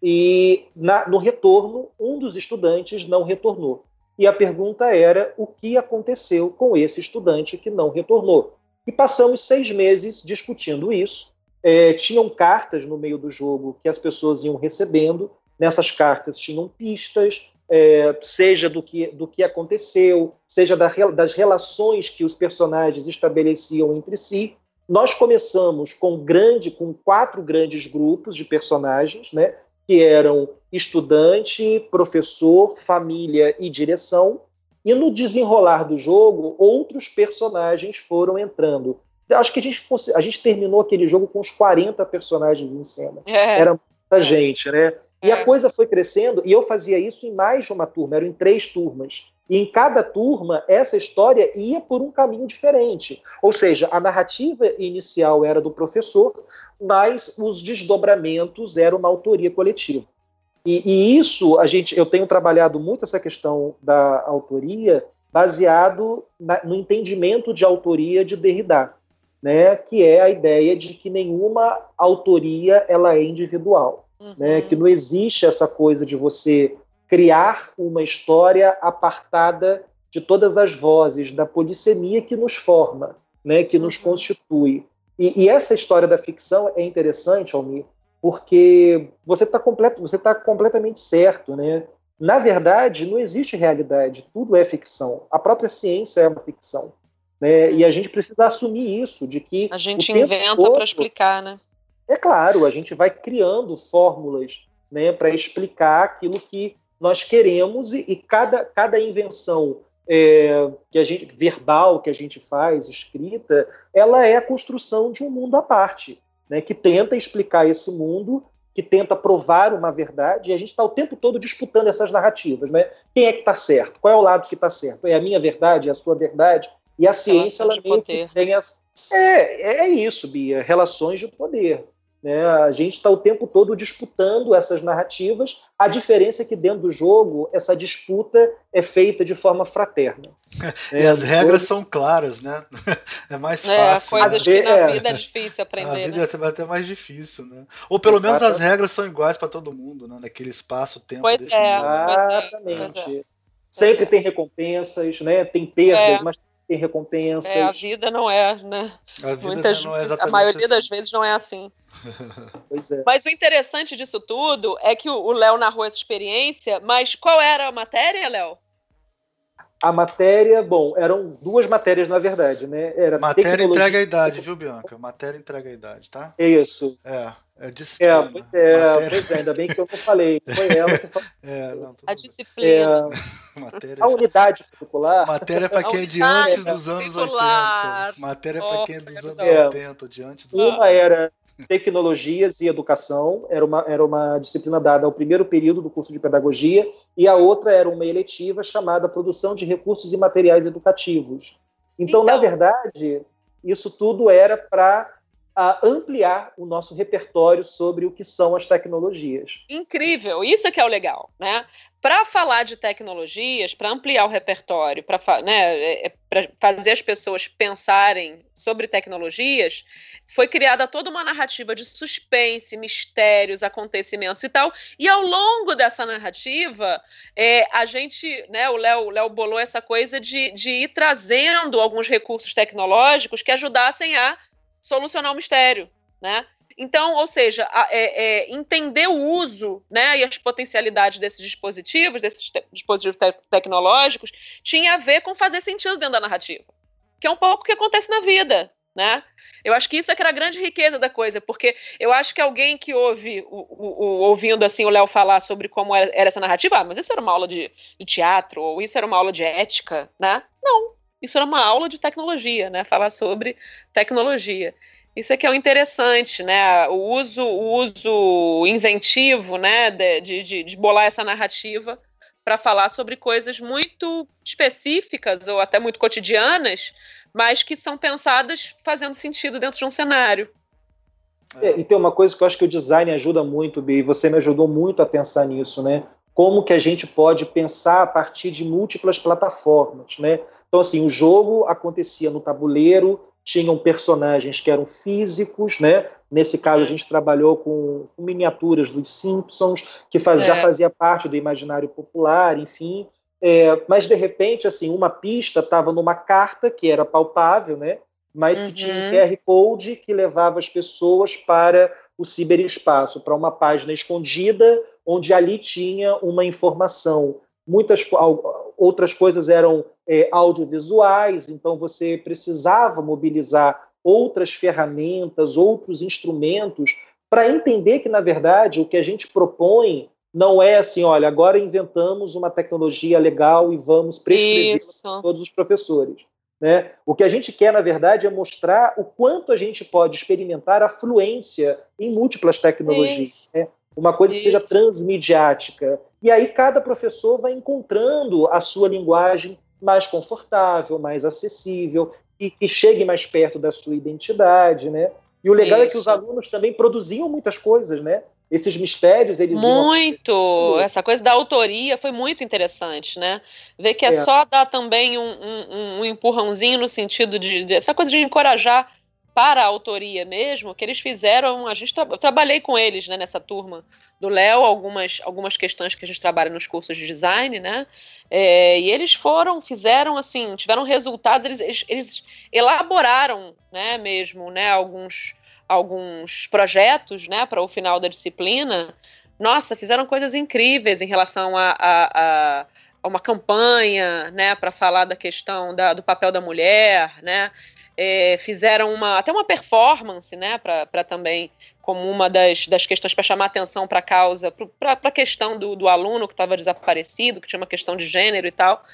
e na, no retorno, um dos estudantes não retornou. E a pergunta era o que aconteceu com esse estudante que não retornou. E passamos seis meses discutindo isso. É, tinham cartas no meio do jogo que as pessoas iam recebendo. Nessas cartas tinham pistas, é, seja do que, do que aconteceu, seja da, das relações que os personagens estabeleciam entre si. Nós começamos com grande, com quatro grandes grupos de personagens, né? que eram estudante, professor, família e direção. E no desenrolar do jogo, outros personagens foram entrando. Acho que a gente, a gente terminou aquele jogo com uns 40 personagens em cena. É. Era muita gente, né? E é. a coisa foi crescendo, e eu fazia isso em mais de uma turma, eram em três turmas. E em cada turma, essa história ia por um caminho diferente. Ou seja, a narrativa inicial era do professor, mas os desdobramentos eram uma autoria coletiva. E, e, isso a gente, eu tenho trabalhado muito essa questão da autoria baseado na, no entendimento de autoria de Derrida, né, que é a ideia de que nenhuma autoria ela é individual, uhum. né, que não existe essa coisa de você criar uma história apartada de todas as vozes da polissemia que nos forma, né, que nos uhum. constitui. E, e, essa história da ficção é interessante, Almir, porque você está completo, você tá completamente certo, né? na verdade, não existe realidade, tudo é ficção. A própria ciência é uma ficção. Né? E a gente precisa assumir isso, de que. A gente inventa para explicar, né? É claro, a gente vai criando fórmulas né, para explicar aquilo que nós queremos e, e cada, cada invenção é, que a gente verbal que a gente faz, escrita, ela é a construção de um mundo à parte, né, que tenta explicar esse mundo, que tenta provar uma verdade, e a gente está o tempo todo disputando essas narrativas, né? Quem é que está certo? Qual é o lado que está certo? É a minha verdade? É a sua verdade? E a ciência ela meio que tem as... é, é isso, Bia, relações de poder. Né? A gente está o tempo todo disputando essas narrativas. A diferença é que dentro do jogo essa disputa é feita de forma fraterna. e as regras são claras, né? É mais é, fácil. É, coisas né? que na vida é difícil aprender. A vida né? é até mais difícil, né? Ou pelo Exatamente. menos as regras são iguais para todo mundo, né? Naquele espaço-tempo. Pois, é, Exatamente. Pois é. Sempre tem recompensas, né? Tem perdas, é. mas tem recompensas. É, a vida não é, né? A, Muitas, não é a maioria assim. das vezes não é assim. É. Mas o interessante disso tudo é que o Léo narrou essa experiência, mas qual era a matéria, Léo? A matéria, bom, eram duas matérias na verdade, né? Era matéria tecnologia... entrega a idade, viu, Bianca? Matéria entrega a idade, tá? Isso. É, é disciplina. É, pois é, pois é, ainda bem que eu não falei. Foi ela que falou. É, não, a disciplina. É, matéria... A unidade curricular. Matéria é para quem é de antes dos anos 80. Matéria é para quem é dos anos é. 80, diante dos Uma era tecnologias e educação, era uma, era uma disciplina dada ao primeiro período do curso de pedagogia, e a outra era uma eletiva chamada Produção de Recursos e Materiais Educativos. Então, então... na verdade, isso tudo era para ampliar o nosso repertório sobre o que são as tecnologias. Incrível, isso é que é o legal, né? para falar de tecnologias, para ampliar o repertório, para né, é, é, fazer as pessoas pensarem sobre tecnologias, foi criada toda uma narrativa de suspense, mistérios, acontecimentos e tal. E ao longo dessa narrativa, é, a gente, né, o Léo bolou essa coisa de, de ir trazendo alguns recursos tecnológicos que ajudassem a solucionar o mistério. Né? Então, ou seja, é, é, entender o uso né, e as potencialidades desses dispositivos, desses te dispositivos te tecnológicos, tinha a ver com fazer sentido dentro da narrativa. Que é um pouco o que acontece na vida. Né? Eu acho que isso é que era a grande riqueza da coisa, porque eu acho que alguém que ouve, o, o, o ouvindo assim o Léo falar sobre como era, era, essa narrativa, ah, mas isso era uma aula de, de, teatro, ou isso era uma aula de ética, né? Não, isso era uma aula de tecnologia, né? Falar sobre tecnologia. Isso é que é o interessante, né? O uso, o uso inventivo, né, de, de, de bolar essa narrativa para falar sobre coisas muito específicas ou até muito cotidianas, mas que são pensadas fazendo sentido dentro de um cenário. É, e tem uma coisa que eu acho que o design ajuda muito, Bi, e você me ajudou muito a pensar nisso, né? Como que a gente pode pensar a partir de múltiplas plataformas, né? Então, assim, o jogo acontecia no tabuleiro, tinham personagens que eram físicos, né? Nesse caso, a gente trabalhou com, com miniaturas dos Simpsons, que faz, é. já fazia parte do imaginário popular, enfim. É, mas, de repente, assim, uma pista estava numa carta que era palpável, né? Mas que uhum. tinha um uhum. QR Code que levava as pessoas para o ciberespaço, para uma página escondida, onde ali tinha uma informação. Muitas outras coisas eram é, audiovisuais, então você precisava mobilizar outras ferramentas, outros instrumentos, para entender que, na verdade, o que a gente propõe não é assim, olha, agora inventamos uma tecnologia legal e vamos prescrever para todos os professores. Né? O que a gente quer, na verdade, é mostrar o quanto a gente pode experimentar a fluência em múltiplas tecnologias. Né? Uma coisa Isso. que seja transmediática. E aí cada professor vai encontrando a sua linguagem mais confortável, mais acessível e que chegue mais perto da sua identidade, né? E o legal Isso. é que os alunos também produziam muitas coisas, né? Esses mistérios, eles Muito! Iam... Essa coisa da autoria foi muito interessante, né? Ver que é, é. só dar também um, um, um empurrãozinho no sentido de, de, essa coisa de encorajar para a autoria mesmo, que eles fizeram, a gente tra eu trabalhei com eles, né, nessa turma do Léo, algumas, algumas questões que a gente trabalha nos cursos de design, né, é, e eles foram, fizeram assim, tiveram resultados, eles, eles, eles elaboraram, né, mesmo, né, alguns, alguns projetos, né, para o final da disciplina, nossa, fizeram coisas incríveis em relação a, a, a uma campanha, né, para falar da questão da, do papel da mulher, né, é, fizeram uma, até uma performance, né, para também como uma das, das questões para chamar atenção para a causa, para a questão do, do aluno que estava desaparecido, que tinha uma questão de gênero e tal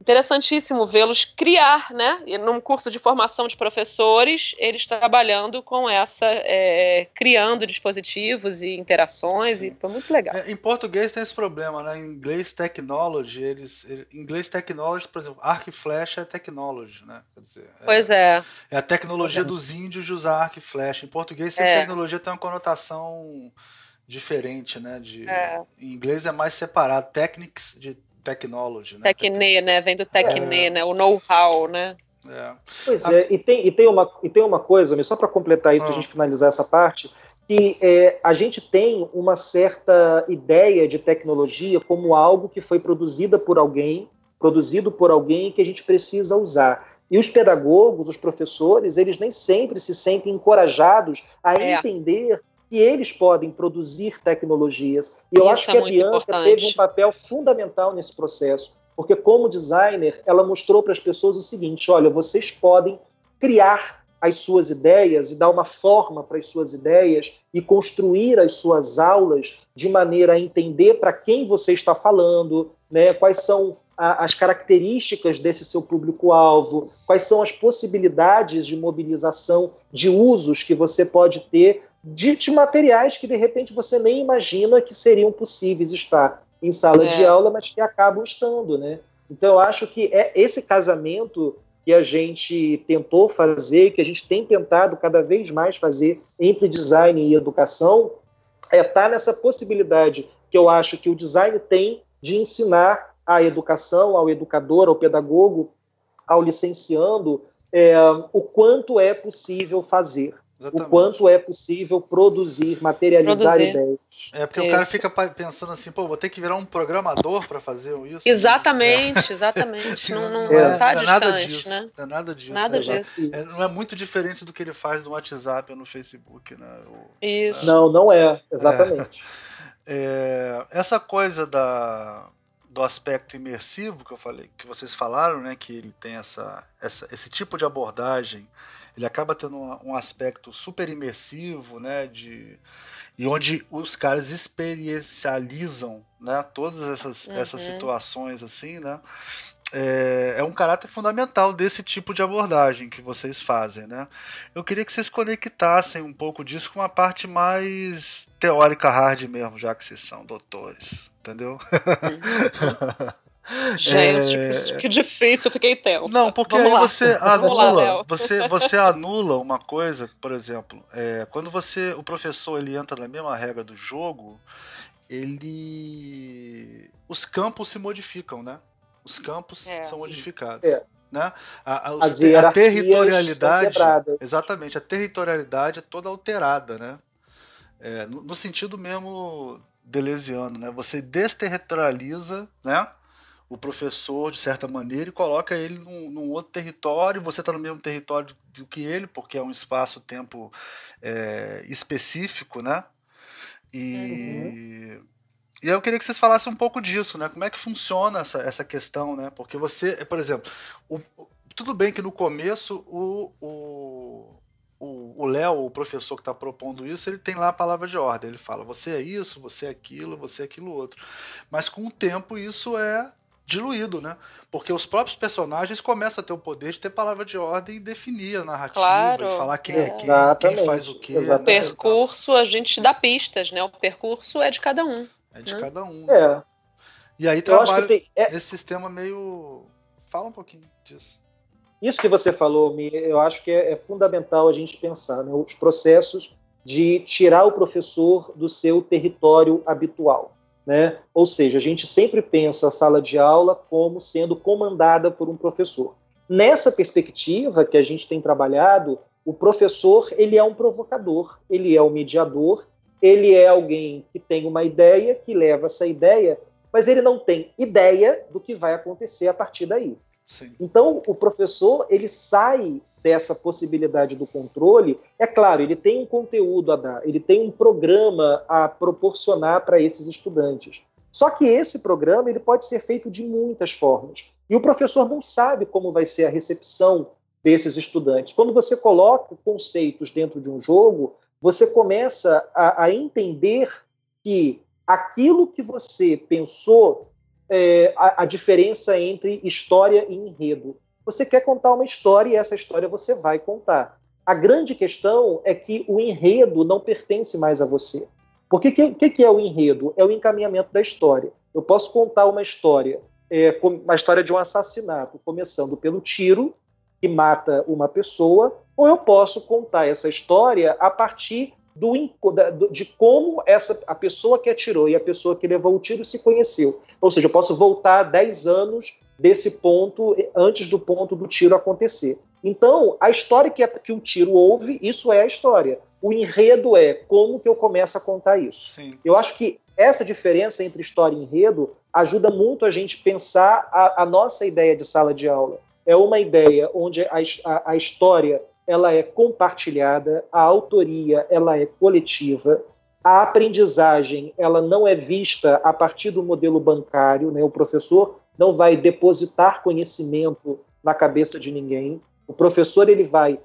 interessantíssimo vê-los criar, né? E num curso de formação de professores, eles trabalhando com essa, é, criando dispositivos e interações, Sim. e foi muito legal. É, em português tem esse problema, né? Em inglês, technology, eles. Em inglês, technology, por exemplo, arco e flecha é technology, né? Quer dizer, é, pois é. É a tecnologia dos índios de usar arco e flecha. Em português, sempre é. tecnologia tem uma conotação diferente, né? De, é. Em inglês é mais separado. Technics de technology, né? Tecne, né? Vem do tecne, é. né? O know-how, né? É. Pois é, e tem, e, tem uma, e tem uma coisa, só para completar aí, para a ah. gente finalizar essa parte, que é, a gente tem uma certa ideia de tecnologia como algo que foi produzida por alguém, produzido por alguém que a gente precisa usar. E os pedagogos, os professores, eles nem sempre se sentem encorajados a é. entender que eles podem produzir tecnologias. E eu Isso acho que é a Bianca importante. teve um papel fundamental nesse processo, porque como designer, ela mostrou para as pessoas o seguinte: olha, vocês podem criar as suas ideias e dar uma forma para as suas ideias e construir as suas aulas de maneira a entender para quem você está falando, né, quais são a, as características desse seu público-alvo, quais são as possibilidades de mobilização de usos que você pode ter de, de, materiais que de repente você nem imagina que seriam possíveis estar em sala é. de aula, mas que acabam estando, né? Então eu acho que é esse casamento que a gente tentou fazer, que a gente tem tentado cada vez mais fazer entre design e educação, é estar tá nessa possibilidade que eu acho que o design tem de ensinar a educação, ao educador, ao pedagogo, ao licenciando, é, o quanto é possível fazer. Exatamente. o quanto é possível produzir, materializar produzir. ideias. É porque isso. o cara fica pensando assim, pô, vou ter que virar um programador para fazer isso. Exatamente, é. exatamente. não, não, é, não tá não é nada disso, né? É nada disso. Nada é, disso. É, não é muito diferente do que ele faz no WhatsApp ou no Facebook, né? isso. Não, não é, exatamente. É, essa coisa da do aspecto imersivo que eu falei, que vocês falaram, né, que ele tem essa, essa esse tipo de abordagem ele acaba tendo um, um aspecto super imersivo, né, de e onde os caras experiencializam, né, todas essas, uhum. essas situações assim, né, é, é, um caráter fundamental desse tipo de abordagem que vocês fazem, né? Eu queria que vocês conectassem um pouco disso com uma parte mais teórica hard mesmo, já que vocês são doutores, entendeu? Uhum. Gente, é... que difícil, eu fiquei tenso. Não, porque Vamos aí lá. você anula, lá, você, você anula uma coisa, por exemplo, é, quando você, o professor ele entra na mesma regra do jogo, ele, os campos se modificam, né? Os campos é, são modificados. É. Né? A, a, a territorialidade, exatamente, a territorialidade é toda alterada, né? É, no, no, sentido mesmo delesiano, né? Você desterritorializa, né? O professor de certa maneira e coloca ele num, num outro território. Você está no mesmo território do que ele, porque é um espaço-tempo é, específico, né? E, uhum. e eu queria que vocês falassem um pouco disso, né? Como é que funciona essa, essa questão, né? Porque você, por exemplo, o, tudo bem que no começo o, o o Léo, o professor que está propondo isso, ele tem lá a palavra de ordem. Ele fala: você é isso, você é aquilo, você é aquilo outro. Mas com o tempo isso é diluído, né? Porque os próprios personagens começam a ter o poder de ter palavra de ordem e definir a narrativa, claro. de falar quem é quem, quem faz o quê. O percurso a gente dá pistas, né? O percurso é de cada um. É de né? cada um. É. E aí trabalha tem... é... nesse sistema meio. Fala um pouquinho disso. Isso que você falou, eu acho que é, é fundamental a gente pensar, né? Os processos de tirar o professor do seu território habitual. Né? Ou seja, a gente sempre pensa a sala de aula como sendo comandada por um professor. Nessa perspectiva que a gente tem trabalhado, o professor ele é um provocador, ele é um mediador, ele é alguém que tem uma ideia, que leva essa ideia, mas ele não tem ideia do que vai acontecer a partir daí. Então, o professor ele sai dessa possibilidade do controle. É claro, ele tem um conteúdo a dar, ele tem um programa a proporcionar para esses estudantes. Só que esse programa ele pode ser feito de muitas formas. E o professor não sabe como vai ser a recepção desses estudantes. Quando você coloca conceitos dentro de um jogo, você começa a, a entender que aquilo que você pensou é, a, a, diferença entre história e enredo. Você quer contar uma história e essa história você vai contar. A grande questão é que o enredo não pertence mais a você. Porque o que, que, é o enredo? É o encaminhamento da história. Eu posso contar uma história, é, uma história de um assassinato, começando pelo tiro que mata uma pessoa, ou eu posso contar essa história a partir do, de como essa a pessoa que atirou e a pessoa que levou o tiro se conheceu. Ou seja, eu posso voltar 10 anos desse ponto, antes do ponto do tiro acontecer. Então, a história que, que o tiro houve, isso é a história. O enredo é como que eu começo a contar isso. Sim. Eu acho que essa diferença entre história e enredo ajuda muito a gente pensar a, a nossa ideia de sala de aula. É uma ideia onde a, a, a história ela é compartilhada, a autoria ela é coletiva, a aprendizagem ela não é vista a partir do modelo bancário, né? o professor não vai depositar conhecimento na cabeça de ninguém, o professor ele vai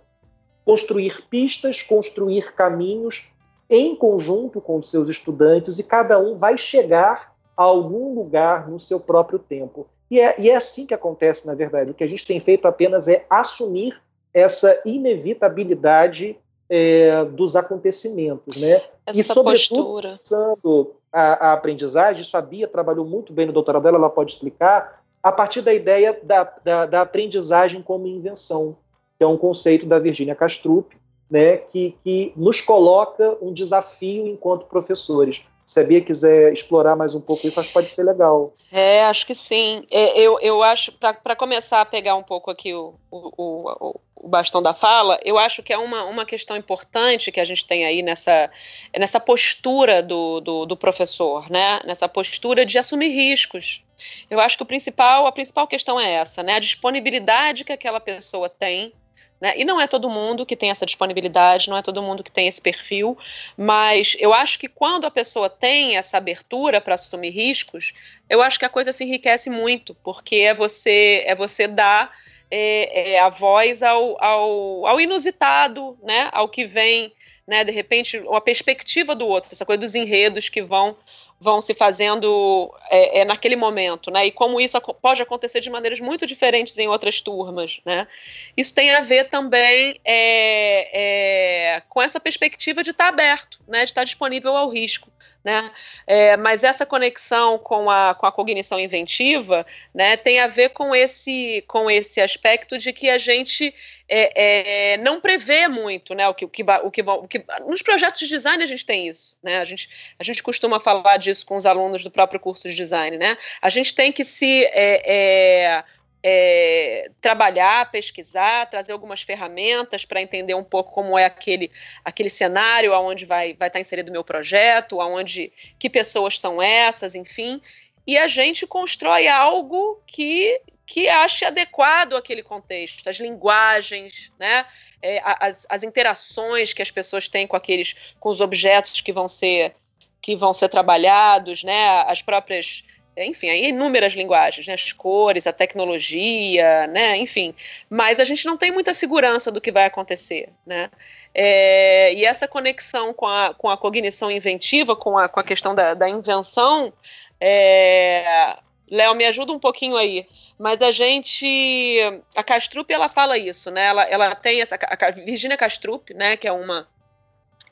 construir pistas, construir caminhos em conjunto com os seus estudantes e cada um vai chegar a algum lugar no seu próprio tempo. E é, e é assim que acontece, na verdade. O que a gente tem feito apenas é assumir essa inevitabilidade é, dos acontecimentos, né? Essa e sobretudo pensando a, a, aprendizagem, isso a Bia trabalhou muito bem no doutorado dela, ela pode explicar, a partir da ideia da, da, da aprendizagem como invenção, que é um conceito da Virginia Castrup, né, que, que nos coloca um desafio enquanto professores se a Bia quiser explorar mais um pouco isso, acho que pode ser legal. É, acho que sim. É, eu, eu acho, para começar a pegar um pouco aqui o, o, o, o, bastão da fala, eu acho que é uma, uma questão importante que a gente tem aí nessa, nessa postura do, do, do professor, né? nessa postura de assumir riscos. Eu acho que o principal, a principal questão é essa, né? a disponibilidade que aquela pessoa tem né? E não é todo mundo que tem essa disponibilidade, não é todo mundo que tem esse perfil, mas eu acho que quando a pessoa tem essa abertura para assumir riscos, eu acho que a coisa se enriquece muito, porque é você é você dar é, é, a voz ao, ao, ao inusitado, né? ao que vem né, de repente, a perspectiva do outro, essa coisa dos enredos que vão vão se fazendo é, é, naquele momento, né? E como isso pode acontecer de maneiras muito diferentes em outras turmas, né? Isso tem a ver também é, é com essa perspectiva de estar aberto, né? De estar disponível ao risco, né? É, mas essa conexão com a, com a cognição inventiva, né? Tem a ver com esse com esse aspecto de que a gente é, é, não prevê muito, né? O que, o que, o que, o que, nos projetos de design a gente tem isso, né? A gente, a gente costuma falar disso com os alunos do próprio curso de design, né? A gente tem que se é, é, é trabalhar, pesquisar, trazer algumas ferramentas para entender um pouco como é aquele, aquele cenário, aonde vai, vai estar inserido o meu projeto, aonde que pessoas são essas, enfim. E a gente constrói algo que, que ache adequado àquele contexto, as linguagens, né? É, as, as interações que as pessoas têm com aqueles, com os objetos que vão ser que vão ser trabalhados, né, as próprias, enfim, aí inúmeras linguagens, né, as cores, a tecnologia, né, enfim, mas a gente não tem muita segurança do que vai acontecer, né, é, e essa conexão com a, com a cognição inventiva, com a, com a questão da, da invenção, é, Léo, me ajuda um pouquinho aí. Mas a gente. A Castrup, ela fala isso, né? Ela, ela tem essa. A Virginia Castrup, né? Que é uma.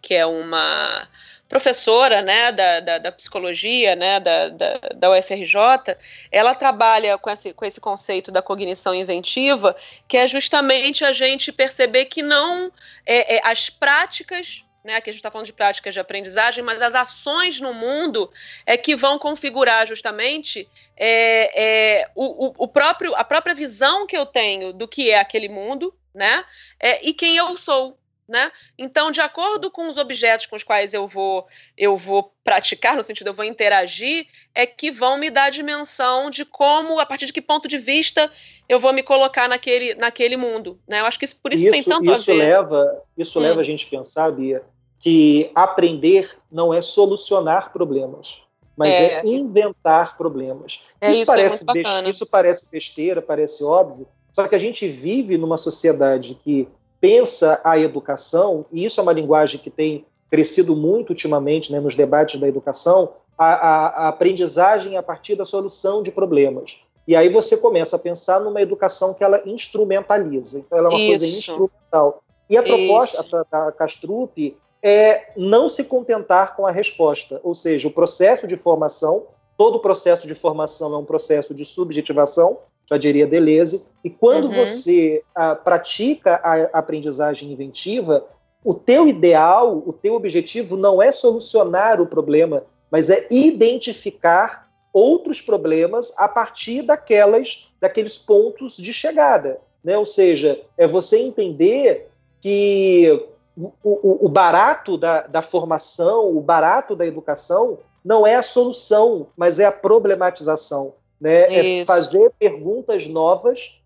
Que é uma professora né, da, da, da psicologia né, da, da, da, UFRJ, ela trabalha com esse, com esse conceito da cognição inventiva, que é justamente a gente perceber que não é, é, as práticas né, aqui a gente está falando de práticas de aprendizagem, mas as ações no mundo é que vão configurar justamente é, é, o, o, próprio, a própria visão que eu tenho do que é aquele mundo, né, é, e quem eu sou, Né? Então, de acordo com os objetos com os quais eu vou, eu vou praticar, no sentido eu vou interagir, é que vão me dar a dimensão de como, a partir de que ponto de vista eu vou me colocar naquele, naquele mundo. Né? Eu acho que isso, por isso, isso tem tanto isso a ver. Leva, isso hum. leva a gente a pensar, Bia, que aprender não é solucionar problemas, mas é, é inventar problemas. É, isso, isso, é parece besteira, isso parece besteira, parece óbvio, só que a gente vive numa sociedade que pensa a educação, e isso é uma linguagem que tem crescido muito ultimamente né, nos debates da educação, a, a, a aprendizagem a partir da solução de problemas. E aí você começa a pensar numa educação que ela instrumentaliza. Então, ela é uma isso. coisa instrumental. E a proposta isso. da Castrup é não se contentar com a resposta, ou seja, o processo de formação, todo processo de formação é um processo de subjetivação, já diria Deleuze, e quando uhum. você a, ah, pratica a aprendizagem inventiva, o teu ideal, o teu objetivo não é solucionar o problema, mas é identificar outros problemas a partir daquelas, daqueles pontos de chegada, né? Ou seja, é você entender que o, o, o barato da, da formação, o barato da educação não é a solução, mas é a problematização né? É fazer perguntas novas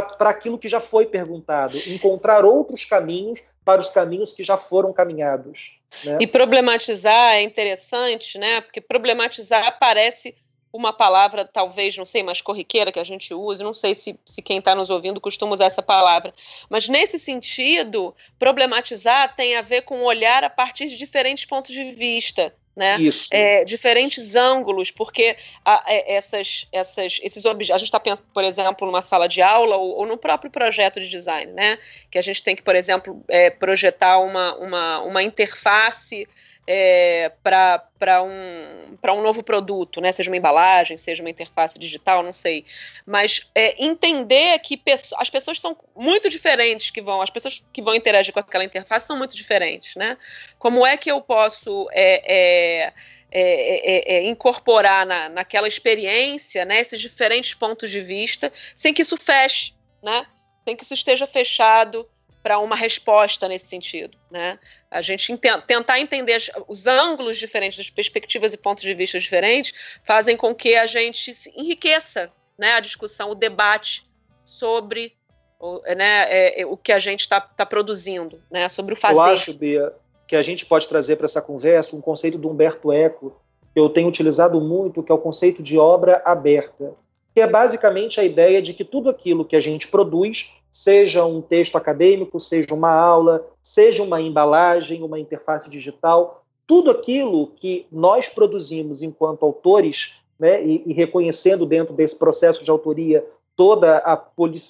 para aquilo que já foi perguntado, encontrar outros caminhos para os caminhos que já foram caminhados. Né? E problematizar é interessante, né? Porque problematizar parece uma palavra, talvez, não sei, mais corriqueira que a gente usa, não sei se, se quem está nos ouvindo costuma usar essa palavra, mas nesse sentido, problematizar tem a ver com olhar a partir de diferentes pontos de vista né? É, diferentes ângulos, porque a, é, essas, essas, esses objetos, a gente está pensando, por exemplo, numa sala de aula ou, ou, no próprio projeto de design, né? Que a gente tem que, por exemplo, é, projetar uma, uma, uma interface é, para um, um novo produto, né? seja uma embalagem, seja uma interface digital, não sei. Mas é, entender que as pessoas são muito diferentes que vão, as pessoas que vão interagir com aquela interface são muito diferentes. Né? Como é que eu posso é, é, é, é incorporar na, naquela experiência né, esses diferentes pontos de vista sem que isso feche, né? sem que isso esteja fechado para uma resposta nesse sentido. Né? A gente tentar entender os ângulos diferentes, as perspectivas e pontos de vista diferentes, fazem com que a gente enriqueça né, a discussão, o debate sobre o, né, é, é, o que a gente está tá produzindo, né, sobre o fazer. Eu acho, Bia, que a gente pode trazer para essa conversa um conceito do Humberto Eco, que eu tenho utilizado muito, que é o conceito de obra aberta, que é basicamente a ideia de que tudo aquilo que a gente produz seja um texto acadêmico, seja uma aula, seja uma embalagem, uma interface digital, tudo aquilo que nós produzimos enquanto autores, né, e, e reconhecendo dentro desse processo de autoria toda a,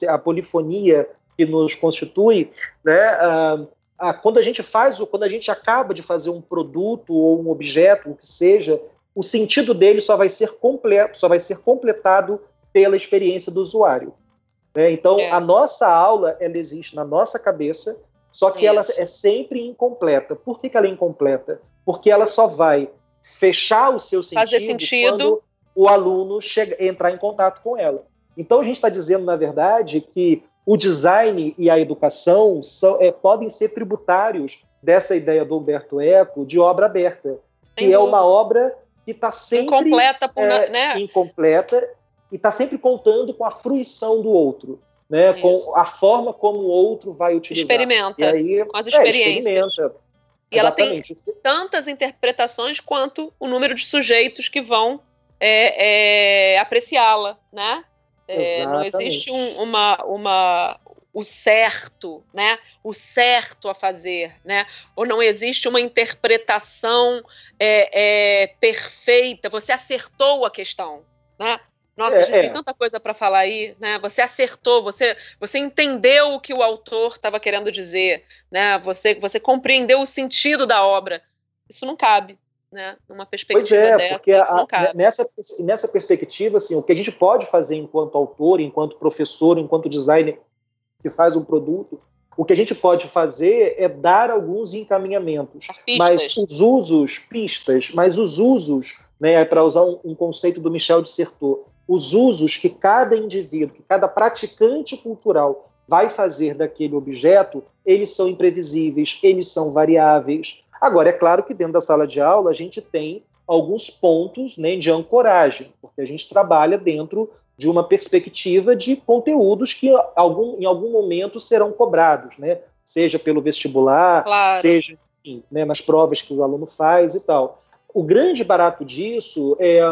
a polifonia que nos constitui, né, ah, ah, quando a gente faz, quando a gente acaba de fazer um produto ou um objeto, o que seja, o sentido dele só vai ser completo, só vai ser completado pela experiência do usuário. Né? Então, é. a nossa aula ela existe na nossa cabeça, só que Isso. ela é sempre incompleta. Por que, que, ela é incompleta? Porque ela só vai fechar o seu sentido, sentido. quando o aluno chega, entrar em contato com ela. Então, a gente está dizendo, na verdade, que o design e a educação são, é, podem ser tributários dessa ideia do Humberto Eco de obra aberta, que é uma obra que está sempre incompleta, por, é, né? incompleta e está sempre contando com a fruição do outro, né? Com a forma como o outro vai utilizar. Experimenta e aí, com as experiências. É, e ela tem tantas interpretações quanto o número de sujeitos que vão é, é, apreciá-la, né? É, não existe um, uma, uma, o certo, né? O certo a fazer, né? Ou não existe uma interpretação é, é, perfeita. Você acertou a questão, né? Nossa, é, a gente é. tem tanta coisa para falar aí, né? Você acertou, você, você entendeu o que o autor estava querendo dizer, né? Você, você compreendeu o sentido da obra. Isso não cabe, né? Numa perspectiva pois é, dessa, porque a, nessa nessa perspectiva, assim, o que a gente pode fazer enquanto autor, enquanto professor, enquanto designer que faz um produto, o que a gente pode fazer é dar alguns encaminhamentos, mas os usos, pistas, mas os usos, né, para usar um, um conceito do Michel de Certeau, os usos que cada indivíduo, que cada praticante cultural vai fazer daquele objeto, eles são imprevisíveis, eles são variáveis. Agora, é claro que dentro da sala de aula a gente tem alguns pontos né, de ancoragem, porque a gente trabalha dentro de uma perspectiva de conteúdos que algum, em algum momento serão cobrados, né? seja pelo vestibular, claro. seja né, nas provas que o aluno faz e tal. O grande barato disso é,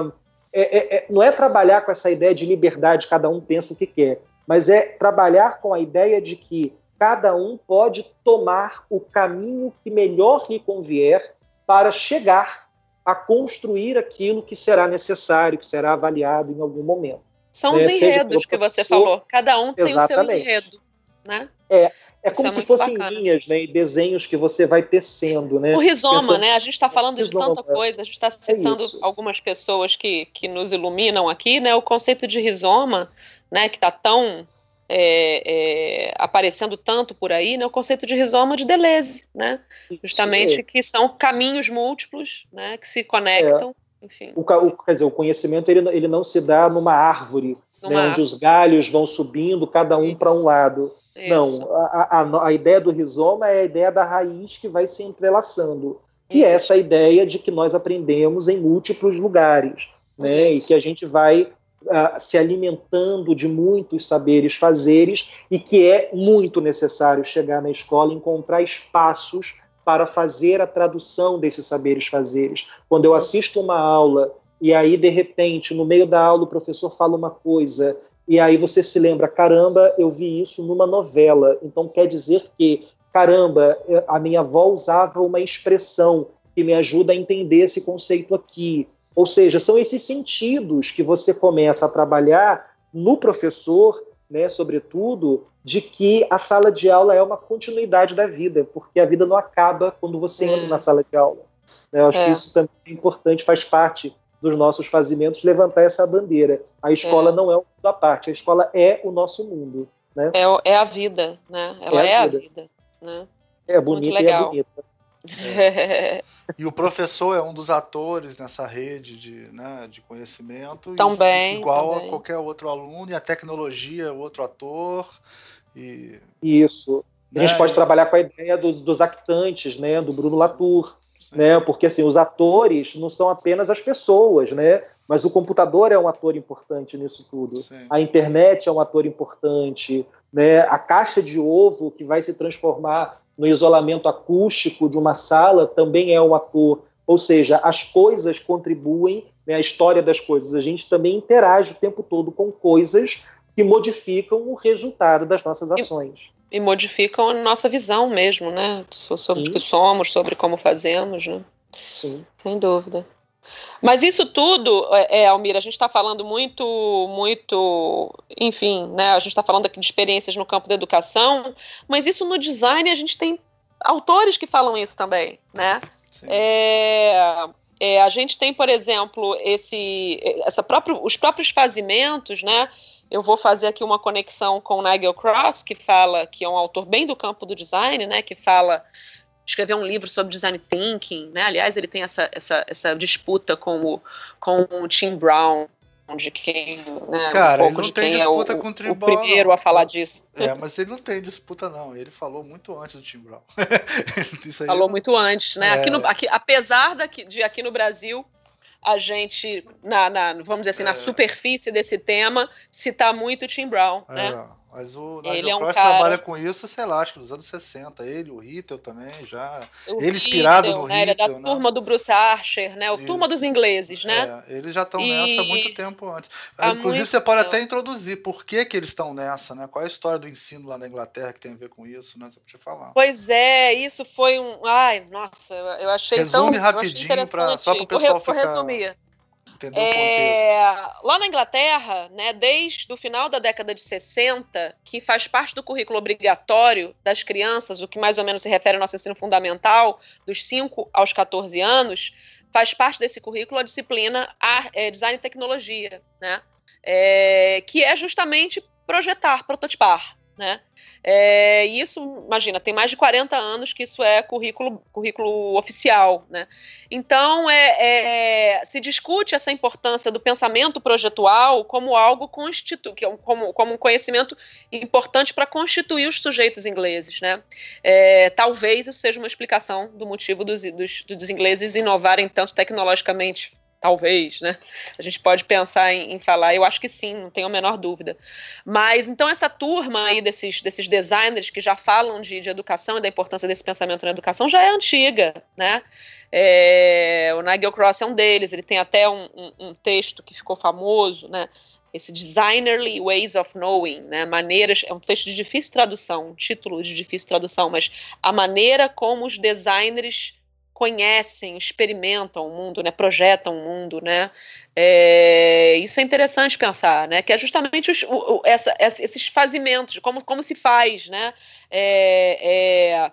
é, é, é, não é trabalhar com essa ideia de liberdade, cada um pensa o que quer, mas é trabalhar com a ideia de que cada um pode tomar o caminho que melhor lhe convier para chegar a construir aquilo que será necessário, que será avaliado em algum momento. São os né? enredos que você falou. Cada um tem Exatamente. o seu enredo, né? É, é como é se fossem bacana. linhas, né, e desenhos que você vai tecendo, né? O rizoma, Pensando... né? A gente está falando de tanta coisa, a gente está é citando é algumas pessoas que, que nos iluminam aqui, né? O conceito de rizoma, né, que está tão é, é, aparecendo tanto por aí, né? O conceito de rizoma de Deleuze, né? Justamente que são caminhos múltiplos, né? Que se conectam. É. Enfim. O, o, quer dizer, o conhecimento ele, ele não se dá numa árvore, numa né, árvore. onde os galhos vão subindo, cada um para um lado. Isso. Não, a, a, a, ideia do rizoma é a ideia da raiz que vai se entrelaçando. E é essa ideia de que nós aprendemos em múltiplos lugares, né? E que a gente vai uh, se alimentando de muitos saberes fazeres e que é muito necessário chegar na escola e encontrar espaços para fazer a tradução desses saberes fazeres. Quando eu assisto uma aula e aí de repente no meio da aula o professor fala uma coisa e aí você se lembra, caramba, eu vi isso numa novela. Então quer dizer que, caramba, a minha avó usava uma expressão que me ajuda a entender esse conceito aqui. Ou seja, são esses sentidos que você começa a trabalhar no professor, né, sobretudo, de que a sala de aula é uma continuidade da vida, porque a vida não acaba quando você entra na sala de aula. Eu acho é. que isso também é importante, faz parte dos nossos fazimentos levantar essa bandeira. A escola é. não é um mundo à parte, a escola é o nosso mundo. Né? É, é a vida, né? Ela é a, é vida. a vida. né? É bonita e é bonita. É. e o professor é um dos atores nessa rede de, né, de conhecimento. Também. Igual também. a qualquer outro aluno, e a tecnologia é outro ator. E, Isso. A gente né? pode trabalhar com a ideia do, dos actantes, né, do Bruno Latour, né? Porque assim, os atores não são apenas as pessoas, né? Mas o computador é um ator importante nisso tudo. Sim. A internet é um ator importante, né? A caixa de ovo que vai se transformar no isolamento acústico de uma sala também é um ator. Ou seja, as coisas contribuem, né, a história das coisas. A gente também interage o tempo todo com coisas que modificam o resultado das nossas ações e modificam a nossa visão mesmo, né? Sobre o que somos, sobre como fazemos, né? Sim. Sem dúvida. Mas isso tudo, é, é Almira, a gente está falando muito, muito, enfim, né? A gente está falando aqui de experiências no campo da educação, mas isso no design a gente tem autores que falam isso também, né? É, é, a gente tem, por exemplo, esse, essa próprio, os próprios fazimentos, né? Eu vou fazer aqui uma conexão com o Nigel Cross, que fala, que é um autor bem do campo do design, né, que fala, escreveu um livro sobre design thinking, né, aliás, ele tem essa, essa, essa disputa com o, com o Tim Brown, de quem, né, Cara, um ele não tem disputa é o, com o Tim Brown. O primeiro não. a falar disso. É, mas ele não tem disputa, não. Ele falou muito antes do Tim Brown. falou não... muito antes, né? É... Aqui no, aqui, apesar daqui, de aqui no Brasil a gente, na, na vamos dizer assim, é. na superfície desse tema, citar muito Tim Brown, é, né? Mas o Nigel ele é um Cross cara... trabalha com isso, sei lá, acho que nos anos 60. Ele, o Hitler também, já. O ele inspirado no né? Hitler. Ele é da né? turma do Bruce Archer, né? O isso. turma dos ingleses, né? É, eles já estão e... nessa há muito tempo antes. Há Inclusive, muito você pode até introduzir por que, que eles estão nessa, né? Qual é a história do ensino lá na Inglaterra que tem a ver com isso, né? Você podia falar. Pois é, isso foi um. Ai, nossa, eu achei Resume tão. rapidinho, pra, só para o pessoal vou, ficar. Vou resumir entender é, o contexto. Lá na Inglaterra, né, desde o final da década de 60, que faz parte do currículo obrigatório das crianças, o que mais ou menos se refere ao nosso ensino fundamental, dos 5 aos 14 anos, faz parte desse currículo a disciplina é, Design e Tecnologia, né, é, que é justamente projetar, prototipar. né? É, e isso, imagina, tem mais de 40 anos que isso é currículo, currículo oficial, né? Então, é, é se discute essa importância do pensamento projetual como algo constitu é como, como um conhecimento importante para constituir os sujeitos ingleses, né? É, talvez isso seja uma explicação do motivo dos, dos, dos ingleses inovarem tanto tecnologicamente talvez, né? A gente pode pensar em, em, falar, eu acho que sim, não tenho a menor dúvida. Mas então essa turma aí desses, desses designers que já falam de, de educação e da importância desse pensamento na educação já é antiga, né? É, o Nigel Cross é um deles, ele tem até um, um, um texto que ficou famoso, né? Esse Designerly Ways of Knowing, né? Maneiras, é um texto de difícil tradução, um título de difícil tradução, mas a maneira como os designers conhecem, experimentam o mundo, né, projetam o mundo, né, é, isso é interessante pensar, né, que é justamente os, o, essa, esses fazimentos, como, como se faz, né, é, é,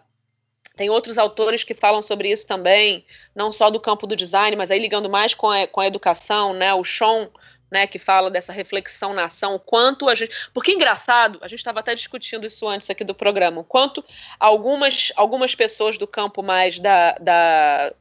tem outros autores que falam sobre isso também, não só do campo do design, mas aí ligando mais com a, com a educação, né, o Sean né, que fala dessa reflexão na ação, quanto a gente. Porque engraçado, a gente estava até discutindo isso antes aqui do programa, quanto algumas, algumas pessoas do campo mais da, da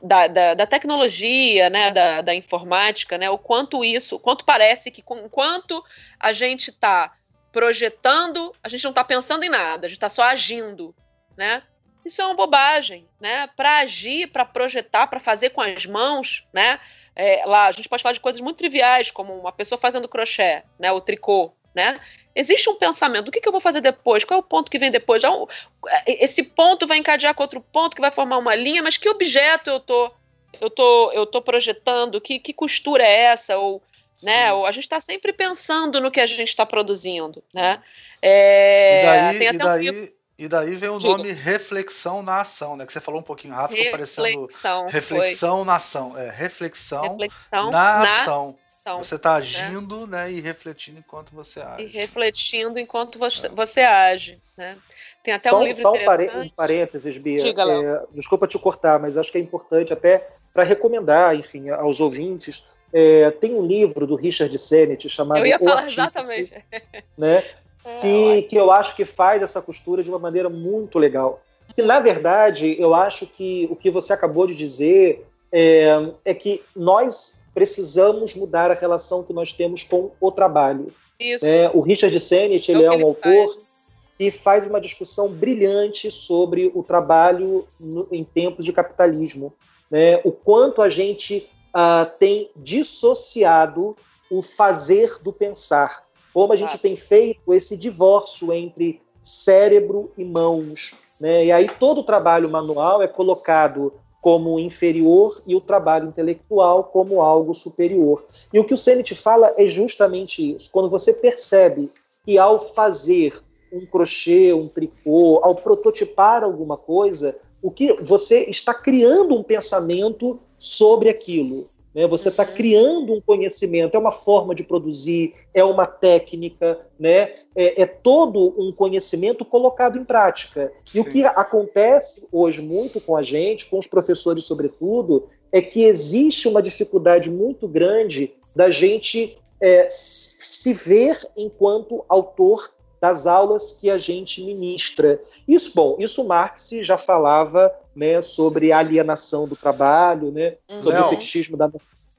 da, da, da, tecnologia, né, da, da, informática, né, o quanto isso, o quanto parece que enquanto a gente está projetando, a gente não está pensando em nada, a gente está só agindo, né? Isso é uma bobagem, né? Para agir, para projetar, para fazer com as mãos, né? É, lá, a gente pode falar de coisas muito triviais, como uma pessoa fazendo crochê, né, o tricô, né? Existe um pensamento, o que, que eu vou fazer depois? Qual é o ponto que vem depois? Já, é, esse ponto vai encadear com outro ponto que vai formar uma linha, mas que objeto eu tô, eu tô, eu tô projetando? Que, que costura é essa? Ou, né? Ou a gente está sempre pensando no que a gente está produzindo, né? É, e daí, e daí, um e daí vem o Diga. nome reflexão na ação, né? Que você falou um pouquinho rápido, reflexão, parecendo reflexão foi. na ação. É, reflexão, reflexão na, na ação. ação. Você está né? agindo né? né? e refletindo enquanto você age. E refletindo enquanto você, é. você age. Né? Tem até só, um livro só um parênteses, Bia. Diga, é, desculpa te cortar, mas acho que é importante até para recomendar, enfim, aos ouvintes. É, tem um livro do Richard Sennett chamado Eu ia falar exatamente. Né? É, que, que eu acho que faz essa costura de uma maneira muito legal. E, na verdade, eu acho que o que você acabou de dizer é, é que nós precisamos mudar a relação que nós temos com o trabalho. Isso. É, o Richard Sennett ele é, é um autor faz. que faz uma discussão brilhante sobre o trabalho no, em tempos de capitalismo. Né? O quanto a gente uh, tem dissociado o fazer do pensar como a gente ah. tem feito esse divórcio entre cérebro e mãos. Né? E aí todo o trabalho manual é colocado como inferior e o trabalho intelectual como algo superior. E o que o Sennett fala é justamente isso. Quando você percebe que ao fazer um crochê, um tricô, ao prototipar alguma coisa, o que você está criando um pensamento sobre aquilo. Né? Você está criando um conhecimento, é uma forma de produzir, é uma técnica, né? é, é todo um conhecimento colocado em prática. Sim. E o que acontece hoje muito com a gente, com os professores sobretudo, é que existe uma dificuldade muito grande da gente é, se ver enquanto autor das aulas que a gente ministra. Isso, bom, isso Marx já falava né, sobre a alienação do trabalho, né, sobre Não. o fetichismo da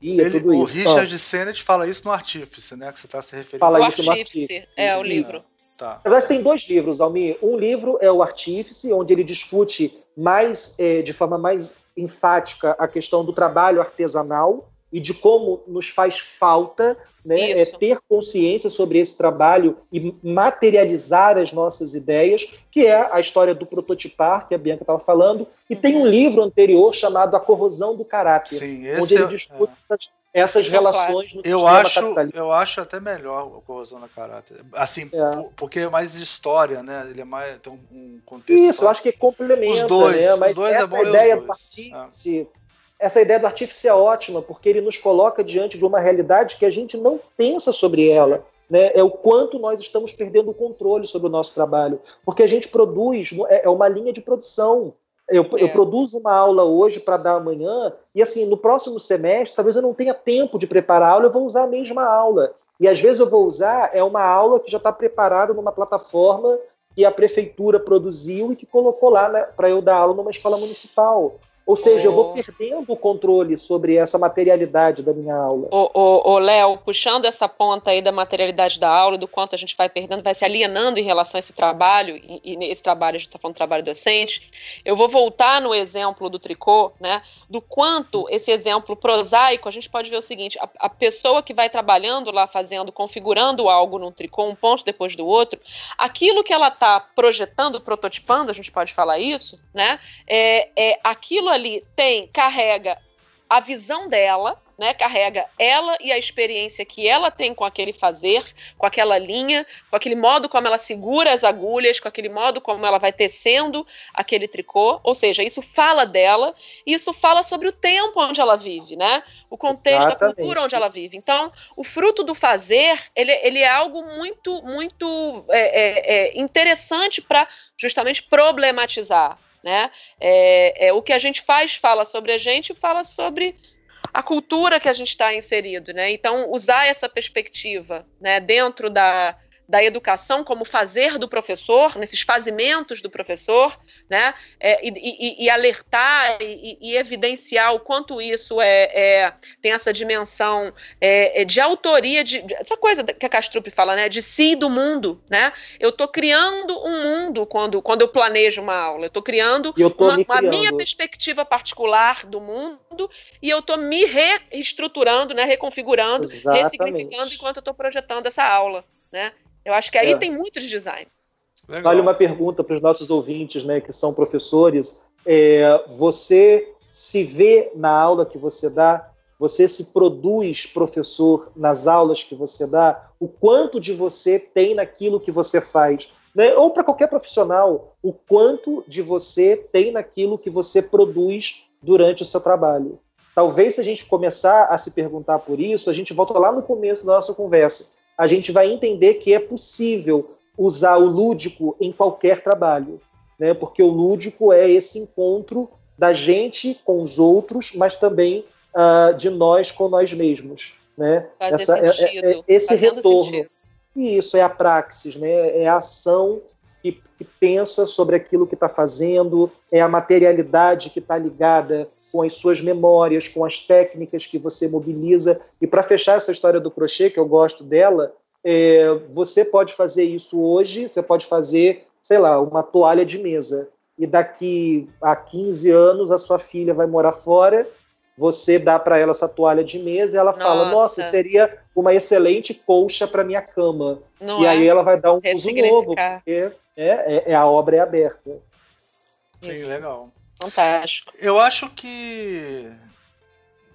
ele, tudo o isso. O Richard Sennett fala isso no Artífice, né, que você está se referindo. Fala isso no Artífice, é o livro. Tá. Na verdade, tem dois livros, Almir. Um livro é o Artífice, onde ele discute mais, é, de forma mais enfática a questão do trabalho artesanal e de como nos faz falta né, é ter consciência sobre esse trabalho e materializar as nossas ideias, que é a história do prototipar, que a Bianca estava falando, e uhum. tem um livro anterior chamado A Corrosão do Caráter, Sim, onde ele é, discute é. essas esse relações no eu acho Eu acho até melhor a Corrosão do Caráter. Assim, é. porque é mais história, né? Ele é mais, tem um contexto. Isso, eu acho que complementa, os dois, né? Mas os dois essa é bom ideia do artífice, essa ideia do artífice é ótima, porque ele nos coloca diante de uma realidade que a gente não pensa sobre ela. Né? É o quanto nós estamos perdendo o controle sobre o nosso trabalho. Porque a gente produz, é, é uma linha de produção. Eu, é. eu produzo uma aula hoje para dar amanhã, e assim, no próximo semestre, talvez eu não tenha tempo de preparar a aula, eu vou usar a mesma aula. E às vezes eu vou usar é uma aula que já está preparada numa plataforma que a prefeitura produziu e que colocou lá né, para eu dar aula numa escola municipal. Ou seja, oh. eu vou perdendo o controle sobre essa materialidade da minha aula. Ô, Léo, puxando essa ponta aí da materialidade da aula, do quanto a gente vai perdendo, vai se alienando em relação a esse trabalho, e, nesse trabalho, a gente está falando trabalho docente, eu vou voltar no exemplo do tricô, né? Do quanto esse exemplo prosaico, a gente pode ver o seguinte: a, a pessoa que vai trabalhando lá, fazendo, configurando algo num tricô, um ponto depois do outro, aquilo que ela está projetando, prototipando, a gente pode falar isso, né? É, é aquilo ali ali tem, carrega a visão dela, né, carrega ela e a experiência que ela tem com aquele fazer, com aquela linha, com aquele modo como ela segura as agulhas, com aquele modo como ela vai tecendo aquele tricô, ou seja, isso fala dela e isso fala sobre o tempo onde ela vive, né? O contexto, Exatamente. a cultura onde ela vive. Então, o fruto do fazer, ele, ele é algo muito, muito é, é, é interessante para justamente problematizar né? É, é, o que a gente faz fala sobre a gente fala sobre a cultura que a gente está inserido. Né? Então, usar essa perspectiva né, dentro da, da educação como fazer do professor, nesses fazimentos do professor, né, é, e, e, e, alertar e, e, evidenciar o quanto isso é, é tem essa dimensão é, é de autoria, de, de, essa coisa que a Castrup fala, né, de si do mundo, né? Eu estou criando um mundo quando, quando eu planejo uma aula, eu estou criando uma, uma minha perspectiva particular do mundo e eu estou me reestruturando, né, reconfigurando, Exatamente. ressignificando enquanto eu estou projetando essa aula, né? Eu acho que aí é. tem muito de design. Legal. Vale uma pergunta para os nossos ouvintes, né, que são professores. É, você se vê na aula que você dá? Você se produz professor nas aulas que você dá? O quanto de você tem naquilo que você faz? Né? Ou para qualquer profissional, o quanto de você tem naquilo que você produz durante o seu trabalho? Talvez se a gente começar a se perguntar por isso, a gente volta lá no começo da nossa conversa a gente vai entender que é possível usar o lúdico em qualquer trabalho, né? Porque o lúdico é esse encontro da gente com os outros, mas também uh, de nós com nós mesmos, né? Essa, é, é, é, esse retorno. Sentido. E isso é a praxis, né? É a ação que, que pensa sobre aquilo que está fazendo, é a materialidade que está ligada com as suas memórias, com as técnicas que você mobiliza. E para fechar essa história do crochê, que eu gosto dela, é, você pode fazer isso hoje, você pode fazer, sei lá, uma toalha de mesa. E daqui a 15 anos a sua filha vai morar fora, você dá para ela essa toalha de mesa e ela nossa. fala: Nossa, seria uma excelente colcha para minha cama. Não e é? aí ela vai dar um uso novo, porque é, é, é, a obra é aberta. Sim, Isso. legal. Fantástico. Eu acho que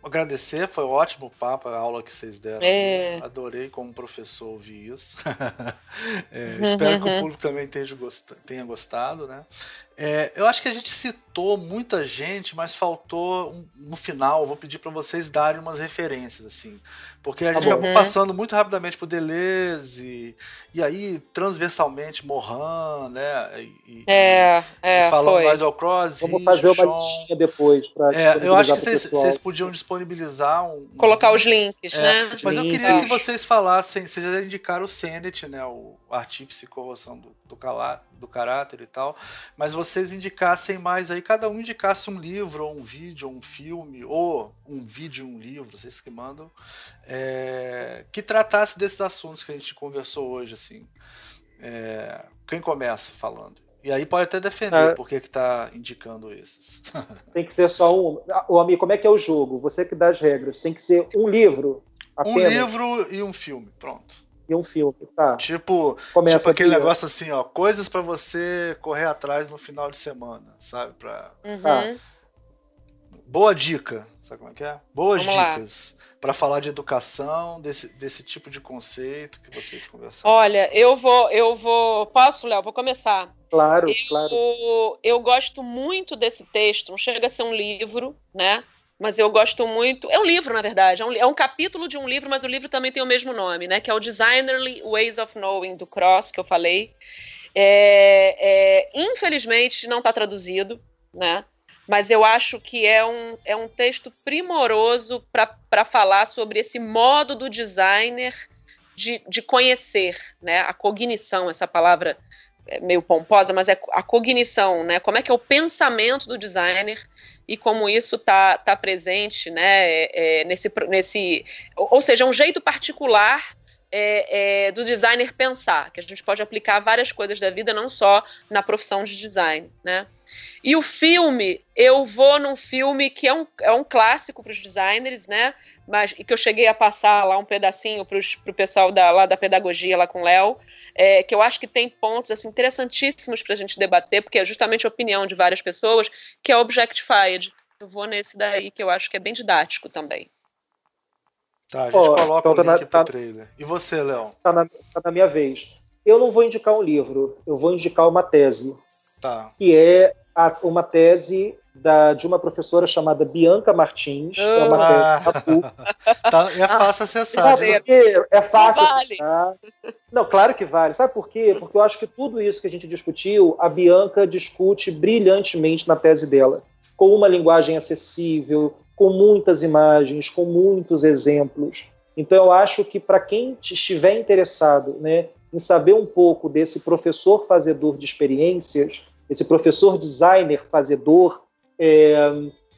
agradecer, foi ótimo o papo, a aula que vocês deram. É. Adorei como professor ouvir isso. é, espero que o público também tenha gostado, né? É, eu acho que a gente citou muita gente, mas faltou um, no final. Vou pedir para vocês darem umas referências, assim. Porque a tá gente acabou uhum. passando muito rapidamente por Deleuze, e aí transversalmente Morin, né? E, é, é, e falando mais do Cross. Vamos fazer uma listinha depois. É, eu acho que vocês podiam disponibilizar. Um, Colocar os links, é, né? Mas eu queria que vocês falassem, vocês já indicaram o Senet, né? O artífice e corrosão do, do, do caráter e tal. Mas vocês indicassem mais aí, cada um indicasse um livro, ou um vídeo, ou um filme, ou um vídeo, um livro, vocês que mandam é, que tratasse desses assuntos que a gente conversou hoje, assim. É, quem começa falando? E aí pode até defender é. por que está indicando esses. Tem que ser só um. O amigo, como é que é o jogo? Você que dá as regras. Tem que ser um livro. Apenas. Um livro e um filme, pronto. E um filme, tá. Tipo, Começa tipo aquele aqui, negócio assim, ó, coisas para você correr atrás no final de semana, sabe? Pra... Uhum. Tá. Boa dica, sabe como é que é? Boas Vamos dicas para falar de educação, desse, desse tipo de conceito que vocês conversaram? Olha, eu vou, eu vou. Posso, Léo? Vou começar. Claro, eu, claro. Eu gosto muito desse texto, não chega a ser um livro, né? Mas eu gosto muito. É um livro, na verdade. É um, é um capítulo de um livro, mas o livro também tem o mesmo nome, né? Que é o Designerly Ways of Knowing, do Cross, que eu falei. É, é, infelizmente, não está traduzido, né? mas eu acho que é um, é um texto primoroso para falar sobre esse modo do designer de, de conhecer, né? A cognição, essa palavra é meio pomposa, mas é a cognição, né? Como é que é o pensamento do designer e como isso está tá presente, né? É, é, nesse, nesse, ou seja, um jeito particular é, é, do designer pensar, que a gente pode aplicar várias coisas da vida, não só na profissão de design, né? E o filme, eu vou num filme que é um, é um clássico para os designers, né? Mas e que eu cheguei a passar lá um pedacinho para o pessoal da, lá da pedagogia lá com o Léo, é, que eu acho que tem pontos assim interessantíssimos para a gente debater, porque é justamente a opinião de várias pessoas, que é Objectified. Eu vou nesse daí que eu acho que é bem didático também. Tá, a gente oh, coloca então o tá link na, tá, pro trailer. E você, Léo? Tá na, tá na minha vez. Eu não vou indicar um livro, eu vou indicar uma tese. Tá. Que é a, uma tese da, de uma professora chamada Bianca Martins. é uma ah. tese tá, É fácil acessar. é fácil vale. acessar. Não, claro que vale. Sabe por quê? Porque eu acho que tudo isso que a gente discutiu, a Bianca discute brilhantemente na tese dela. Com uma linguagem acessível, com muitas imagens, com muitos exemplos. Então, eu acho que para quem estiver interessado né, em saber um pouco desse professor fazedor de experiências, esse professor designer fazedor é,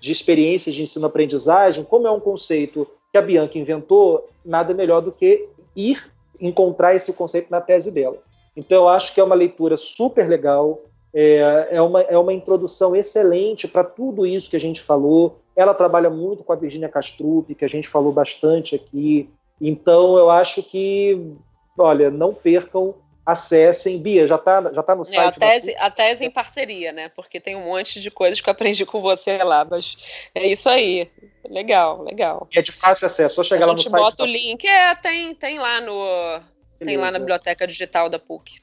de experiências de ensino-aprendizagem, como é um conceito que a Bianca inventou, nada melhor do que ir encontrar esse conceito na tese dela. Então, eu acho que é uma leitura super legal, é, é, uma, é uma introdução excelente para tudo isso que a gente falou, ela trabalha muito com a Virginia Castrup, que a gente falou bastante aqui. Então, eu acho que, olha, não percam, acessem. Bia, já está já tá no site? É, a, tese, da... a tese em parceria, né? Porque tem um monte de coisas que eu aprendi com você lá, mas é isso aí. Legal, legal. E é de fácil acesso, só chegar lá no site. A gente bota o link, é, tem, tem lá no... Beleza. Tem lá na biblioteca digital da PUC.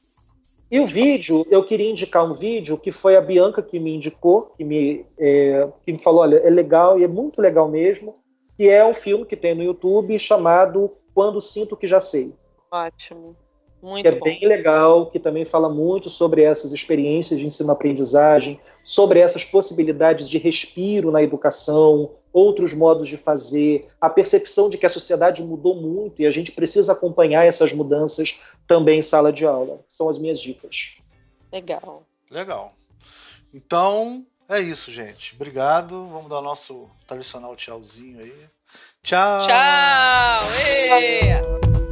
E o vídeo, eu queria indicar um vídeo que foi a Bianca que me indicou, que me, é, que me falou, olha, é legal e é muito legal mesmo, que é um filme que tem no YouTube chamado Quando Sinto Que Já Sei. Ótimo. Muito que é bom. bem legal, que também fala muito sobre essas experiências de ensino-aprendizagem, sobre essas possibilidades de respiro na educação, outros modos de fazer, a percepção de que a sociedade mudou muito e a gente precisa acompanhar essas mudanças também em sala de aula. São as minhas dicas. Legal. Legal. Então, é isso, gente. Obrigado. Vamos dar o nosso tradicional tchauzinho aí. Tchau. Tchau. Ei.